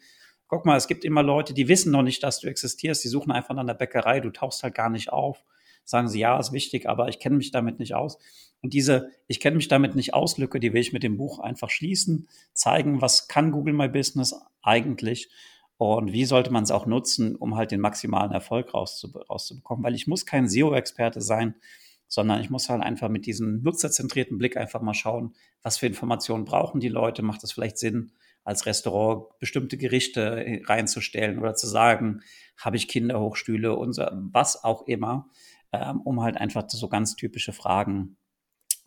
guck mal, es gibt immer Leute, die wissen noch nicht, dass du existierst, die suchen einfach an der Bäckerei, du tauchst halt gar nicht auf. Sagen sie, ja, ist wichtig, aber ich kenne mich damit nicht aus. Und diese Ich kenne mich damit nicht aus Lücke, die will ich mit dem Buch einfach schließen, zeigen, was kann Google My Business eigentlich und wie sollte man es auch nutzen, um halt den maximalen Erfolg rauszubekommen? Weil ich muss kein SEO-Experte sein, sondern ich muss halt einfach mit diesem nutzerzentrierten Blick einfach mal schauen, was für Informationen brauchen die Leute? Macht es vielleicht Sinn, als Restaurant bestimmte Gerichte reinzustellen oder zu sagen, habe ich Kinderhochstühle und was auch immer, ähm, um halt einfach so ganz typische Fragen äh,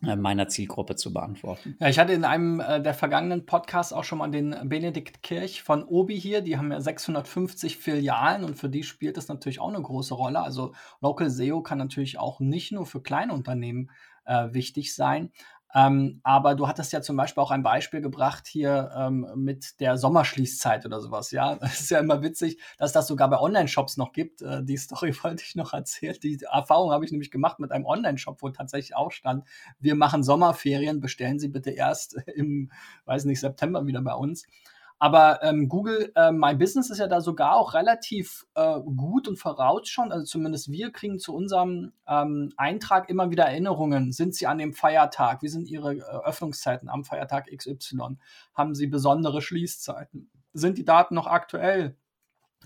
meiner Zielgruppe zu beantworten. Ja, ich hatte in einem äh, der vergangenen Podcasts auch schon mal den Benedikt Kirch von Obi hier. Die haben ja 650 Filialen und für die spielt das natürlich auch eine große Rolle. Also Local SEO kann natürlich auch nicht nur für kleine Unternehmen äh, wichtig sein. Ähm, aber du hattest ja zum Beispiel auch ein Beispiel gebracht hier ähm, mit der Sommerschließzeit oder sowas. Ja, das ist ja immer witzig, dass das sogar bei Online-Shops noch gibt. Äh, die Story wollte ich noch erzählen. Die Erfahrung habe ich nämlich gemacht mit einem Online-Shop, wo tatsächlich auch stand, wir machen Sommerferien, bestellen Sie bitte erst im, weiß nicht, September wieder bei uns. Aber ähm, Google äh, My Business ist ja da sogar auch relativ äh, gut und vorausschauend. Also zumindest wir kriegen zu unserem ähm, Eintrag immer wieder Erinnerungen. Sind Sie an dem Feiertag? Wie sind Ihre äh, Öffnungszeiten am Feiertag XY? Haben Sie besondere Schließzeiten? Sind die Daten noch aktuell?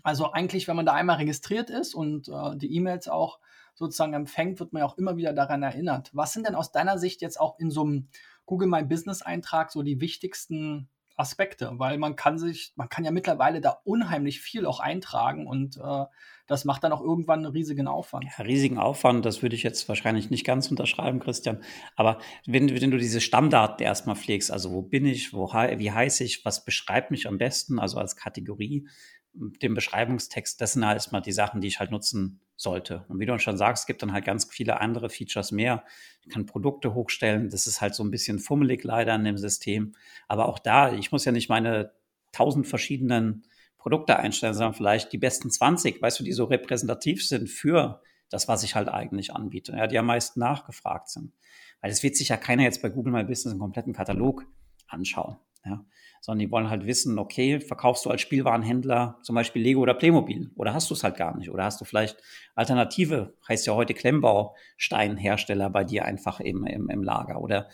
Also eigentlich, wenn man da einmal registriert ist und äh, die E-Mails auch sozusagen empfängt, wird man ja auch immer wieder daran erinnert. Was sind denn aus deiner Sicht jetzt auch in so einem Google My Business Eintrag so die wichtigsten Aspekte, weil man kann sich, man kann ja mittlerweile da unheimlich viel auch eintragen und äh, das macht dann auch irgendwann einen riesigen Aufwand. Ja, riesigen Aufwand, das würde ich jetzt wahrscheinlich nicht ganz unterschreiben, Christian. Aber wenn, wenn du diese Stammdaten erstmal pflegst, also wo bin ich, wo, wie heiße ich, was beschreibt mich am besten, also als Kategorie, den Beschreibungstext, das sind halt erstmal die Sachen, die ich halt nutzen sollte. Und wie du schon sagst, es gibt dann halt ganz viele andere Features mehr. Ich kann Produkte hochstellen. Das ist halt so ein bisschen fummelig leider in dem System. Aber auch da, ich muss ja nicht meine tausend verschiedenen Produkte einstellen, sondern vielleicht die besten 20, weißt du, die so repräsentativ sind für das, was ich halt eigentlich anbiete, ja, die am meisten nachgefragt sind. Weil es wird sich ja keiner jetzt bei Google My Business einen kompletten Katalog anschauen. Ja sondern die wollen halt wissen, okay, verkaufst du als Spielwarenhändler zum Beispiel Lego oder Playmobil oder hast du es halt gar nicht oder hast du vielleicht Alternative, heißt ja heute Klemmbausteinhersteller bei dir einfach im, im, im Lager oder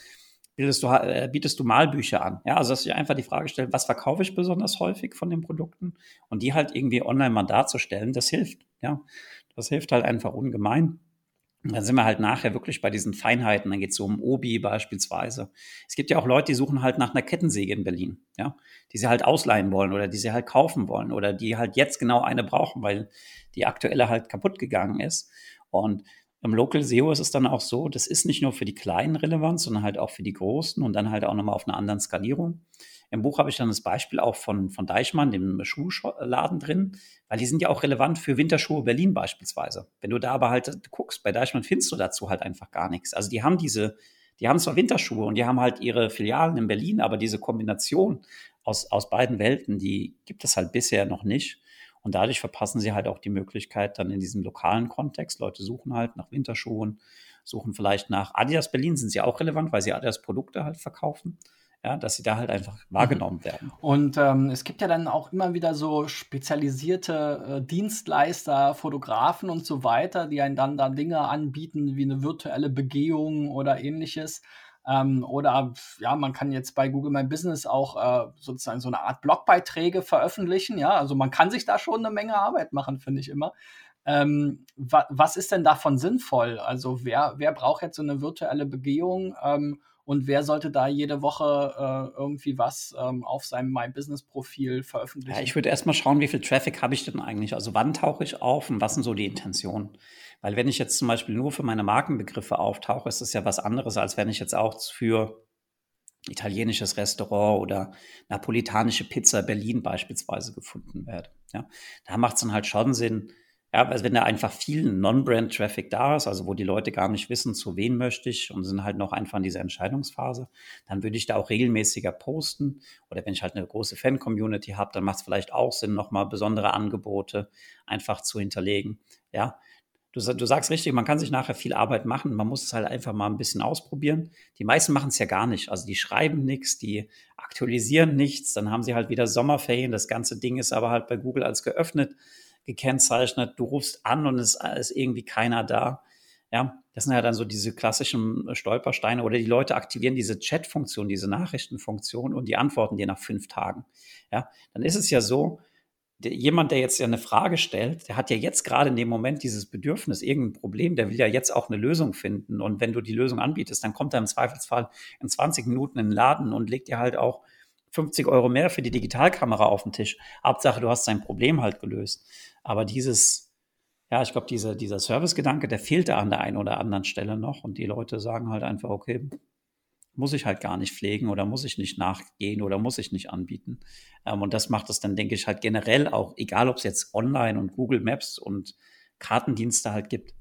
bildest du, äh, bietest du Malbücher an? Ja, also dass dir einfach die Frage stellst, was verkaufe ich besonders häufig von den Produkten und die halt irgendwie online mal darzustellen, das hilft. Ja, das hilft halt einfach ungemein. Und dann sind wir halt nachher wirklich bei diesen Feinheiten. Dann geht es so um Obi beispielsweise. Es gibt ja auch Leute, die suchen halt nach einer Kettensäge in Berlin, ja, die sie halt ausleihen wollen oder die sie halt kaufen wollen oder die halt jetzt genau eine brauchen, weil die aktuelle halt kaputt gegangen ist. Und im Local SEO ist es dann auch so, das ist nicht nur für die Kleinen relevant, sondern halt auch für die Großen und dann halt auch nochmal auf einer anderen Skalierung. Im Buch habe ich dann das Beispiel auch von, von Deichmann, dem Schuhladen drin, weil die sind ja auch relevant für Winterschuhe Berlin beispielsweise. Wenn du da aber halt guckst, bei Deichmann findest du dazu halt einfach gar nichts. Also die haben diese, die haben zwar Winterschuhe und die haben halt ihre Filialen in Berlin, aber diese Kombination aus, aus beiden Welten, die gibt es halt bisher noch nicht. Und dadurch verpassen sie halt auch die Möglichkeit, dann in diesem lokalen Kontext, Leute suchen halt nach Winterschuhen, suchen vielleicht nach Adidas Berlin, sind sie auch relevant, weil sie Adidas Produkte halt verkaufen ja, dass sie da halt einfach mhm. wahrgenommen werden. Und ähm, es gibt ja dann auch immer wieder so spezialisierte äh, Dienstleister, Fotografen und so weiter, die einen dann da Dinge anbieten wie eine virtuelle Begehung oder ähnliches. Ähm, oder ja, man kann jetzt bei Google My Business auch äh, sozusagen so eine Art Blogbeiträge veröffentlichen. Ja, also man kann sich da schon eine Menge Arbeit machen, finde ich immer. Ähm, wa was ist denn davon sinnvoll? Also wer, wer braucht jetzt so eine virtuelle Begehung? Und wer sollte da jede Woche äh, irgendwie was ähm, auf seinem My Business Profil veröffentlichen? Ja, ich würde erstmal schauen, wie viel Traffic habe ich denn eigentlich? Also wann tauche ich auf und was sind so die Intentionen? Weil wenn ich jetzt zum Beispiel nur für meine Markenbegriffe auftauche, ist das ja was anderes, als wenn ich jetzt auch für italienisches Restaurant oder napolitanische Pizza Berlin beispielsweise gefunden werde. Ja, da macht es dann halt schon Sinn, ja, also wenn da einfach viel Non-Brand-Traffic da ist, also wo die Leute gar nicht wissen, zu wen möchte ich und sind halt noch einfach in dieser Entscheidungsphase, dann würde ich da auch regelmäßiger posten. Oder wenn ich halt eine große Fan-Community habe, dann macht es vielleicht auch Sinn, nochmal besondere Angebote einfach zu hinterlegen. Ja, du, du sagst richtig, man kann sich nachher viel Arbeit machen, man muss es halt einfach mal ein bisschen ausprobieren. Die meisten machen es ja gar nicht. Also die schreiben nichts, die aktualisieren nichts, dann haben sie halt wieder Sommerferien. Das ganze Ding ist aber halt bei Google als geöffnet gekennzeichnet, du rufst an und es ist irgendwie keiner da. Ja, das sind ja dann so diese klassischen Stolpersteine oder die Leute aktivieren diese Chat-Funktion, diese Nachrichtenfunktion und die antworten dir nach fünf Tagen. Ja, dann ist es ja so, der, jemand, der jetzt ja eine Frage stellt, der hat ja jetzt gerade in dem Moment dieses Bedürfnis, irgendein Problem, der will ja jetzt auch eine Lösung finden. Und wenn du die Lösung anbietest, dann kommt er im Zweifelsfall in 20 Minuten in den Laden und legt dir halt auch 50 Euro mehr für die Digitalkamera auf den Tisch. Hauptsache, du hast sein Problem halt gelöst. Aber dieses, ja, ich glaube, dieser, dieser Service-Gedanke, der fehlt da an der einen oder anderen Stelle noch. Und die Leute sagen halt einfach, okay, muss ich halt gar nicht pflegen oder muss ich nicht nachgehen oder muss ich nicht anbieten. Ähm, und das macht es dann, denke ich, halt generell auch, egal ob es jetzt online und Google Maps und Kartendienste halt gibt,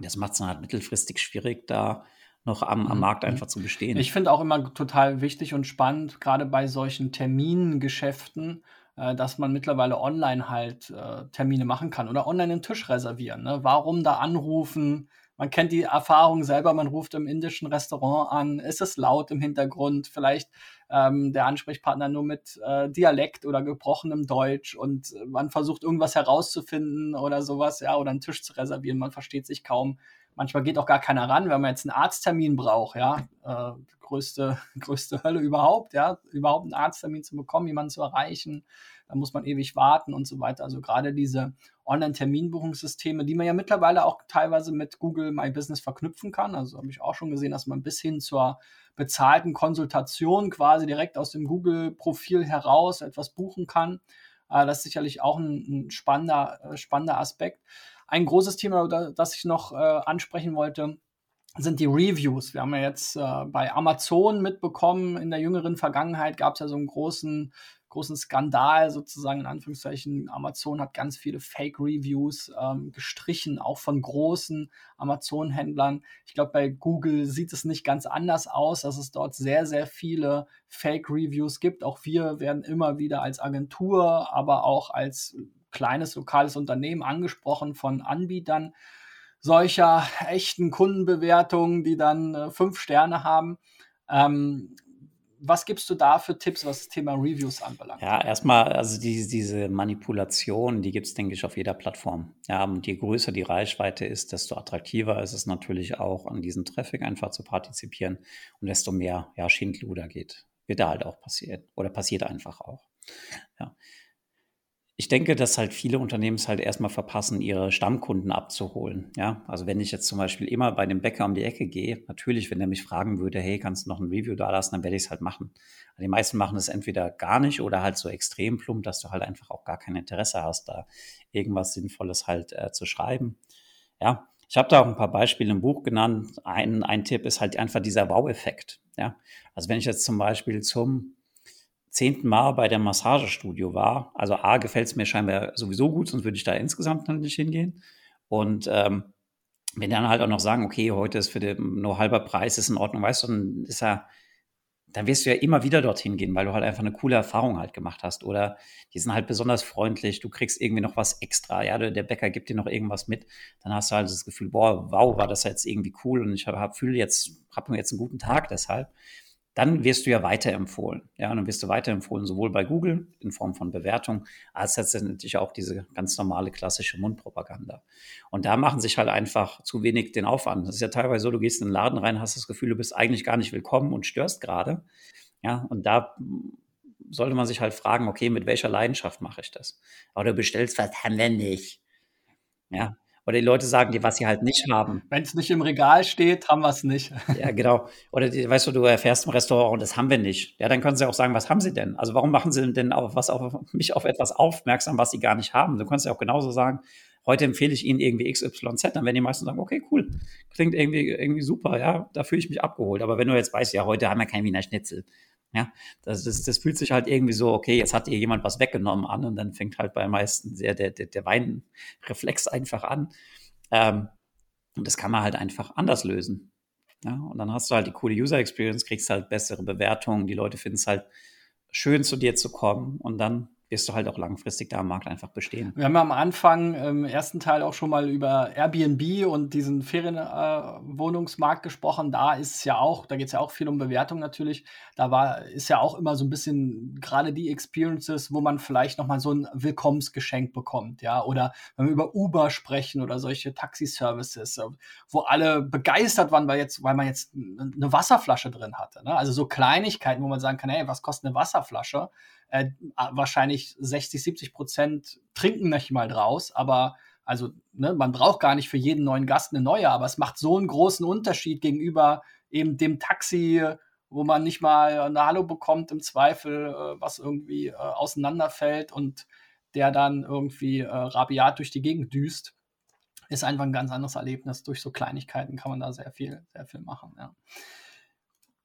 das macht es dann halt mittelfristig schwierig, da noch am, am mhm. Markt einfach zu bestehen. Ich finde auch immer total wichtig und spannend, gerade bei solchen Termingeschäften, äh, dass man mittlerweile online halt äh, Termine machen kann oder online einen Tisch reservieren. Ne? Warum da anrufen? man kennt die Erfahrung selber, man ruft im indischen Restaurant an, ist es laut im Hintergrund, vielleicht ähm, der Ansprechpartner nur mit äh, Dialekt oder gebrochenem Deutsch und man versucht irgendwas herauszufinden oder sowas, ja, oder einen Tisch zu reservieren, man versteht sich kaum. Manchmal geht auch gar keiner ran, wenn man jetzt einen Arzttermin braucht, ja. Äh, größte, größte Hölle überhaupt, ja, überhaupt einen Arzttermin zu bekommen, jemanden zu erreichen da muss man ewig warten und so weiter. Also gerade diese Online-Terminbuchungssysteme, die man ja mittlerweile auch teilweise mit Google My Business verknüpfen kann. Also habe ich auch schon gesehen, dass man bis hin zur bezahlten Konsultation quasi direkt aus dem Google-Profil heraus etwas buchen kann. Äh, das ist sicherlich auch ein, ein spannender, äh, spannender Aspekt. Ein großes Thema, das ich noch äh, ansprechen wollte, sind die Reviews. Wir haben ja jetzt äh, bei Amazon mitbekommen, in der jüngeren Vergangenheit gab es ja so einen großen großen Skandal sozusagen in Anführungszeichen. Amazon hat ganz viele Fake-Reviews ähm, gestrichen, auch von großen Amazon-Händlern. Ich glaube, bei Google sieht es nicht ganz anders aus, dass es dort sehr, sehr viele Fake-Reviews gibt. Auch wir werden immer wieder als Agentur, aber auch als kleines lokales Unternehmen angesprochen von Anbietern solcher echten Kundenbewertungen, die dann äh, fünf Sterne haben. Ähm, was gibst du da für Tipps, was das Thema Reviews anbelangt? Ja, erstmal, also die, diese Manipulation, die gibt es, denke ich, auf jeder Plattform. Ja, und je größer die Reichweite ist, desto attraktiver ist es natürlich auch, an diesem Traffic einfach zu partizipieren und desto mehr ja, Schindluder geht. Wird da halt auch passieren oder passiert einfach auch. Ja ich denke, dass halt viele Unternehmen es halt erstmal verpassen, ihre Stammkunden abzuholen. Ja, also wenn ich jetzt zum Beispiel immer bei dem Bäcker um die Ecke gehe, natürlich, wenn er mich fragen würde, hey, kannst du noch ein Review da lassen, dann werde ich es halt machen. die meisten machen es entweder gar nicht oder halt so extrem plump, dass du halt einfach auch gar kein Interesse hast, da irgendwas Sinnvolles halt äh, zu schreiben. Ja, ich habe da auch ein paar Beispiele im Buch genannt. Ein, ein Tipp ist halt einfach dieser Wow-Effekt. Ja, also wenn ich jetzt zum Beispiel zum zehnten Mal bei der Massagestudio war. Also A, gefällt es mir scheinbar sowieso gut, sonst würde ich da insgesamt nicht hingehen. Und ähm, wenn dann halt auch noch sagen, okay, heute ist für den nur halber Preis, ist in Ordnung, weißt du, dann ist ja, dann wirst du ja immer wieder dorthin gehen, weil du halt einfach eine coole Erfahrung halt gemacht hast. Oder die sind halt besonders freundlich, du kriegst irgendwie noch was extra, ja, der Bäcker gibt dir noch irgendwas mit, dann hast du halt das Gefühl, boah, wow, war das jetzt irgendwie cool und ich habe hab, fühle jetzt, habe mir jetzt einen guten Tag deshalb dann wirst du ja weiterempfohlen. Ja, und dann wirst du weiterempfohlen, sowohl bei Google in Form von Bewertung, als letztendlich auch diese ganz normale klassische Mundpropaganda. Und da machen sich halt einfach zu wenig den Aufwand. Das ist ja teilweise so, du gehst in den Laden rein, hast das Gefühl, du bist eigentlich gar nicht willkommen und störst gerade. Ja, und da sollte man sich halt fragen, okay, mit welcher Leidenschaft mache ich das? Oder du bestellst was, haben wir nicht. Ja, oder die Leute sagen dir, was sie halt nicht haben. Wenn es nicht im Regal steht, haben wir es nicht. Ja, genau. Oder die, weißt du, du erfährst im Restaurant und das haben wir nicht. Ja, dann können sie auch sagen, was haben sie denn? Also warum machen sie denn auf was auf mich auf etwas aufmerksam, was sie gar nicht haben? Du kannst ja auch genauso sagen, heute empfehle ich Ihnen irgendwie XYZ, dann werden die meisten sagen, okay, cool, klingt irgendwie, irgendwie super, ja, da fühle ich mich abgeholt. Aber wenn du jetzt weißt, ja, heute haben wir kein Wiener Schnitzel, ja, das, das, das fühlt sich halt irgendwie so, okay, jetzt hat dir jemand was weggenommen an und dann fängt halt bei meisten sehr der, der, der Weinreflex einfach an. Ähm, und das kann man halt einfach anders lösen. Ja, und dann hast du halt die coole User Experience, kriegst halt bessere Bewertungen, die Leute finden es halt schön, zu dir zu kommen und dann wirst du halt auch langfristig da am Markt einfach bestehen. Wir haben am Anfang im ersten Teil auch schon mal über Airbnb und diesen Ferienwohnungsmarkt äh, gesprochen. Da ist es ja auch, da geht es ja auch viel um Bewertung natürlich. Da war, ist ja auch immer so ein bisschen gerade die Experiences, wo man vielleicht nochmal so ein Willkommensgeschenk bekommt, ja. Oder wenn wir über Uber sprechen oder solche Taxi-Services, äh, wo alle begeistert waren, weil jetzt, weil man jetzt eine Wasserflasche drin hatte. Ne? Also so Kleinigkeiten, wo man sagen kann, hey, was kostet eine Wasserflasche? Äh, wahrscheinlich 60, 70 Prozent trinken nicht mal draus, aber also ne, man braucht gar nicht für jeden neuen Gast eine neue, aber es macht so einen großen Unterschied gegenüber eben dem Taxi, wo man nicht mal eine Hallo bekommt im Zweifel, äh, was irgendwie äh, auseinanderfällt und der dann irgendwie äh, rabiat durch die Gegend düst, ist einfach ein ganz anderes Erlebnis. Durch so Kleinigkeiten kann man da sehr viel, sehr viel machen. Ja.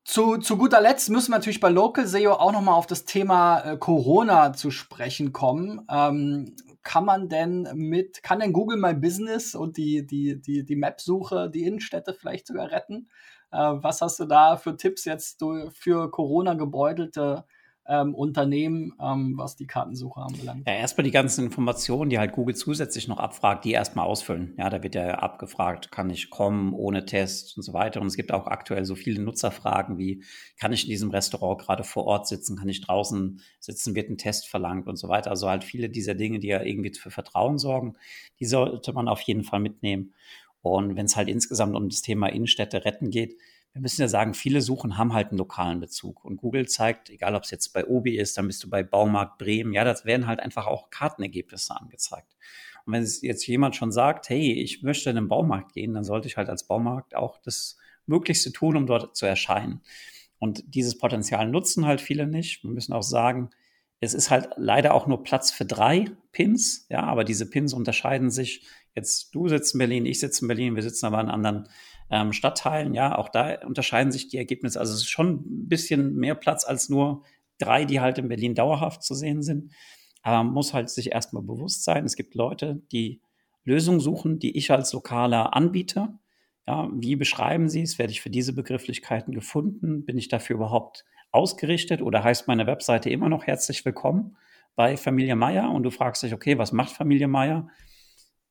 Zu, zu guter Letzt müssen wir natürlich bei Local SEO auch nochmal auf das Thema äh, Corona zu sprechen kommen. Ähm, kann man denn mit, kann denn Google My Business und die, die, die, die Map-Suche die Innenstädte vielleicht sogar retten? Äh, was hast du da für Tipps jetzt für Corona gebeutelte ähm, Unternehmen, ähm, was die Kartensuche anbelangt. Ja, erstmal die ganzen Informationen, die halt Google zusätzlich noch abfragt, die erstmal ausfüllen. Ja, da wird ja abgefragt, kann ich kommen ohne Test und so weiter. Und es gibt auch aktuell so viele Nutzerfragen wie, kann ich in diesem Restaurant gerade vor Ort sitzen, kann ich draußen sitzen, wird ein Test verlangt und so weiter. Also halt viele dieser Dinge, die ja irgendwie für Vertrauen sorgen, die sollte man auf jeden Fall mitnehmen. Und wenn es halt insgesamt um das Thema Innenstädte retten geht, wir müssen ja sagen, viele Suchen haben halt einen lokalen Bezug. Und Google zeigt, egal ob es jetzt bei Obi ist, dann bist du bei Baumarkt Bremen, ja, das werden halt einfach auch Kartenergebnisse angezeigt. Und wenn jetzt jemand schon sagt, hey, ich möchte in den Baumarkt gehen, dann sollte ich halt als Baumarkt auch das Möglichste tun, um dort zu erscheinen. Und dieses Potenzial nutzen halt viele nicht. Wir müssen auch sagen, es ist halt leider auch nur Platz für drei Pins, ja, aber diese Pins unterscheiden sich. Jetzt du sitzt in Berlin, ich sitze in Berlin, wir sitzen aber in anderen ähm, Stadtteilen, ja, auch da unterscheiden sich die Ergebnisse. Also es ist schon ein bisschen mehr Platz als nur drei, die halt in Berlin dauerhaft zu sehen sind. Aber man muss halt sich erstmal bewusst sein, es gibt Leute, die Lösungen suchen, die ich als Lokaler anbiete. Ja, wie beschreiben Sie es? Werde ich für diese Begrifflichkeiten gefunden? Bin ich dafür überhaupt ausgerichtet oder heißt meine Webseite immer noch herzlich willkommen bei Familie Meier? Und du fragst dich, okay, was macht Familie Meier?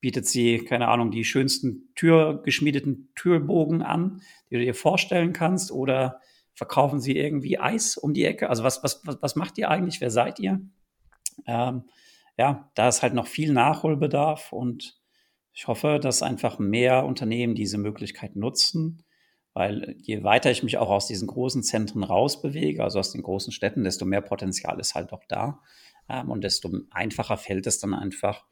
Bietet sie, keine Ahnung, die schönsten türgeschmiedeten Türbogen an, die du dir vorstellen kannst, oder verkaufen sie irgendwie Eis um die Ecke? Also was, was, was, was macht ihr eigentlich? Wer seid ihr? Ähm, ja, da ist halt noch viel Nachholbedarf und ich hoffe, dass einfach mehr Unternehmen diese Möglichkeit nutzen, weil je weiter ich mich auch aus diesen großen Zentren rausbewege, also aus den großen Städten, desto mehr Potenzial ist halt auch da ähm, und desto einfacher fällt es dann einfach,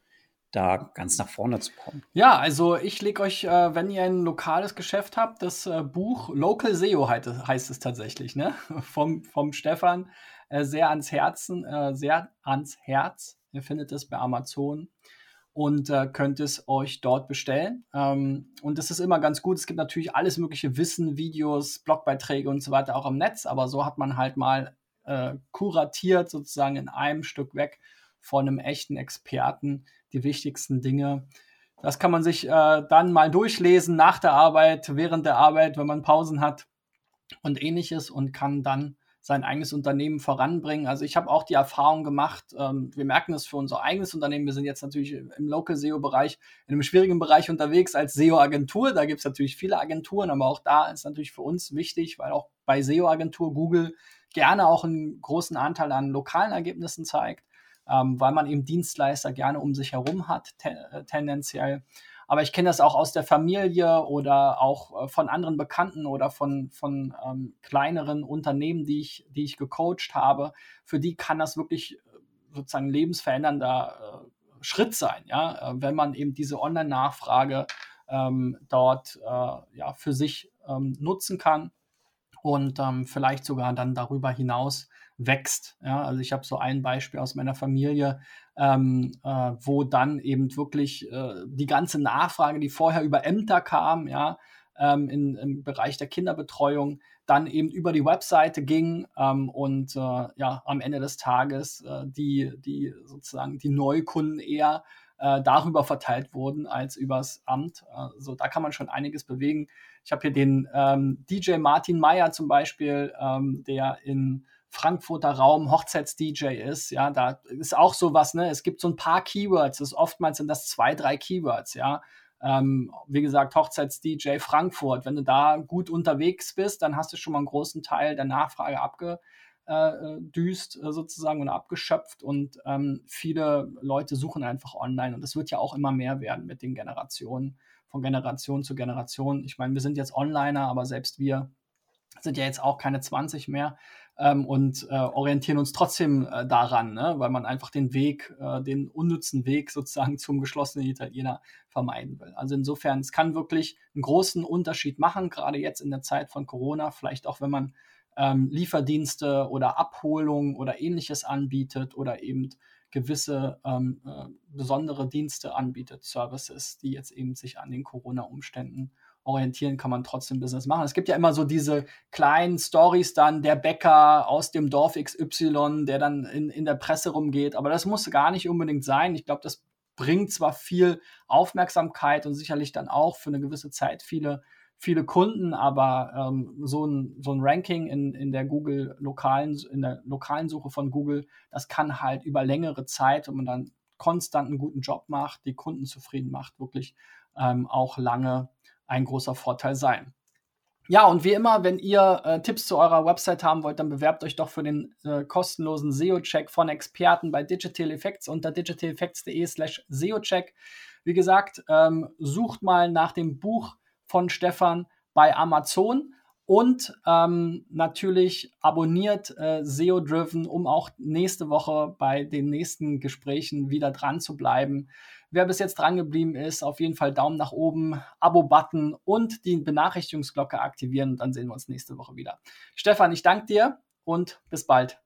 da ganz nach vorne zu kommen. Ja, also ich lege euch, äh, wenn ihr ein lokales Geschäft habt, das äh, Buch Local SEO heißt, es tatsächlich, ne? vom, vom Stefan äh, sehr ans Herzen, äh, sehr ans Herz. Ihr findet es bei Amazon und äh, könnt es euch dort bestellen. Ähm, und das ist immer ganz gut. Es gibt natürlich alles mögliche Wissen, Videos, Blogbeiträge und so weiter auch im Netz, aber so hat man halt mal äh, kuratiert sozusagen in einem Stück weg von einem echten Experten die wichtigsten Dinge. Das kann man sich äh, dann mal durchlesen nach der Arbeit, während der Arbeit, wenn man Pausen hat und ähnliches und kann dann sein eigenes Unternehmen voranbringen. Also ich habe auch die Erfahrung gemacht, ähm, wir merken es für unser eigenes Unternehmen, wir sind jetzt natürlich im Local SEO-Bereich, in einem schwierigen Bereich unterwegs als SEO-Agentur. Da gibt es natürlich viele Agenturen, aber auch da ist natürlich für uns wichtig, weil auch bei SEO-Agentur Google gerne auch einen großen Anteil an lokalen Ergebnissen zeigt ähm, weil man eben Dienstleister gerne um sich herum hat, te äh, tendenziell. Aber ich kenne das auch aus der Familie oder auch äh, von anderen Bekannten oder von, von ähm, kleineren Unternehmen, die ich, die ich gecoacht habe. Für die kann das wirklich äh, sozusagen lebensverändernder äh, Schritt sein, ja, äh, wenn man eben diese Online-Nachfrage ähm, dort äh, ja, für sich ähm, nutzen kann und ähm, vielleicht sogar dann darüber hinaus wächst. Ja, also ich habe so ein Beispiel aus meiner Familie, ähm, äh, wo dann eben wirklich äh, die ganze Nachfrage, die vorher über Ämter kam, ja, ähm, in, im Bereich der Kinderbetreuung, dann eben über die Webseite ging ähm, und äh, ja, am Ende des Tages äh, die, die sozusagen die Neukunden eher äh, darüber verteilt wurden als übers Amt. Also da kann man schon einiges bewegen. Ich habe hier den ähm, DJ Martin Meyer zum Beispiel, ähm, der in Frankfurter Raum Hochzeits-DJ ist, ja, da ist auch sowas, ne? Es gibt so ein paar Keywords, das oftmals sind das zwei, drei Keywords, ja. Ähm, wie gesagt, Hochzeits-DJ Frankfurt. Wenn du da gut unterwegs bist, dann hast du schon mal einen großen Teil der Nachfrage abgedüst äh, sozusagen und abgeschöpft und ähm, viele Leute suchen einfach online und das wird ja auch immer mehr werden mit den Generationen, von Generation zu Generation. Ich meine, wir sind jetzt Onliner, aber selbst wir sind ja jetzt auch keine 20 mehr ähm, und äh, orientieren uns trotzdem äh, daran, ne? weil man einfach den Weg, äh, den unnützen Weg sozusagen zum geschlossenen Italiener vermeiden will. Also insofern, es kann wirklich einen großen Unterschied machen, gerade jetzt in der Zeit von Corona, vielleicht auch wenn man ähm, Lieferdienste oder Abholung oder ähnliches anbietet oder eben gewisse ähm, äh, besondere Dienste anbietet, Services, die jetzt eben sich an den Corona-Umständen orientieren kann man trotzdem Business machen. Es gibt ja immer so diese kleinen Stories dann, der Bäcker aus dem Dorf XY, der dann in, in der Presse rumgeht, aber das muss gar nicht unbedingt sein. Ich glaube, das bringt zwar viel Aufmerksamkeit und sicherlich dann auch für eine gewisse Zeit viele, viele Kunden, aber ähm, so, ein, so ein Ranking in, in der Google lokalen, in der lokalen Suche von Google, das kann halt über längere Zeit, wenn man dann konstant einen guten Job macht, die Kunden zufrieden macht, wirklich ähm, auch lange ein großer Vorteil sein. Ja, und wie immer, wenn ihr äh, Tipps zu eurer Website haben wollt, dann bewerbt euch doch für den äh, kostenlosen SEO-Check von Experten bei Digital Effects unter digitaleffects.de slash SEO-Check. Wie gesagt, ähm, sucht mal nach dem Buch von Stefan bei Amazon und ähm, natürlich abonniert äh, SEO Driven, um auch nächste Woche bei den nächsten Gesprächen wieder dran zu bleiben. Wer bis jetzt dran geblieben ist, auf jeden Fall Daumen nach oben, Abo-Button und die Benachrichtigungsglocke aktivieren und dann sehen wir uns nächste Woche wieder. Stefan, ich danke dir und bis bald.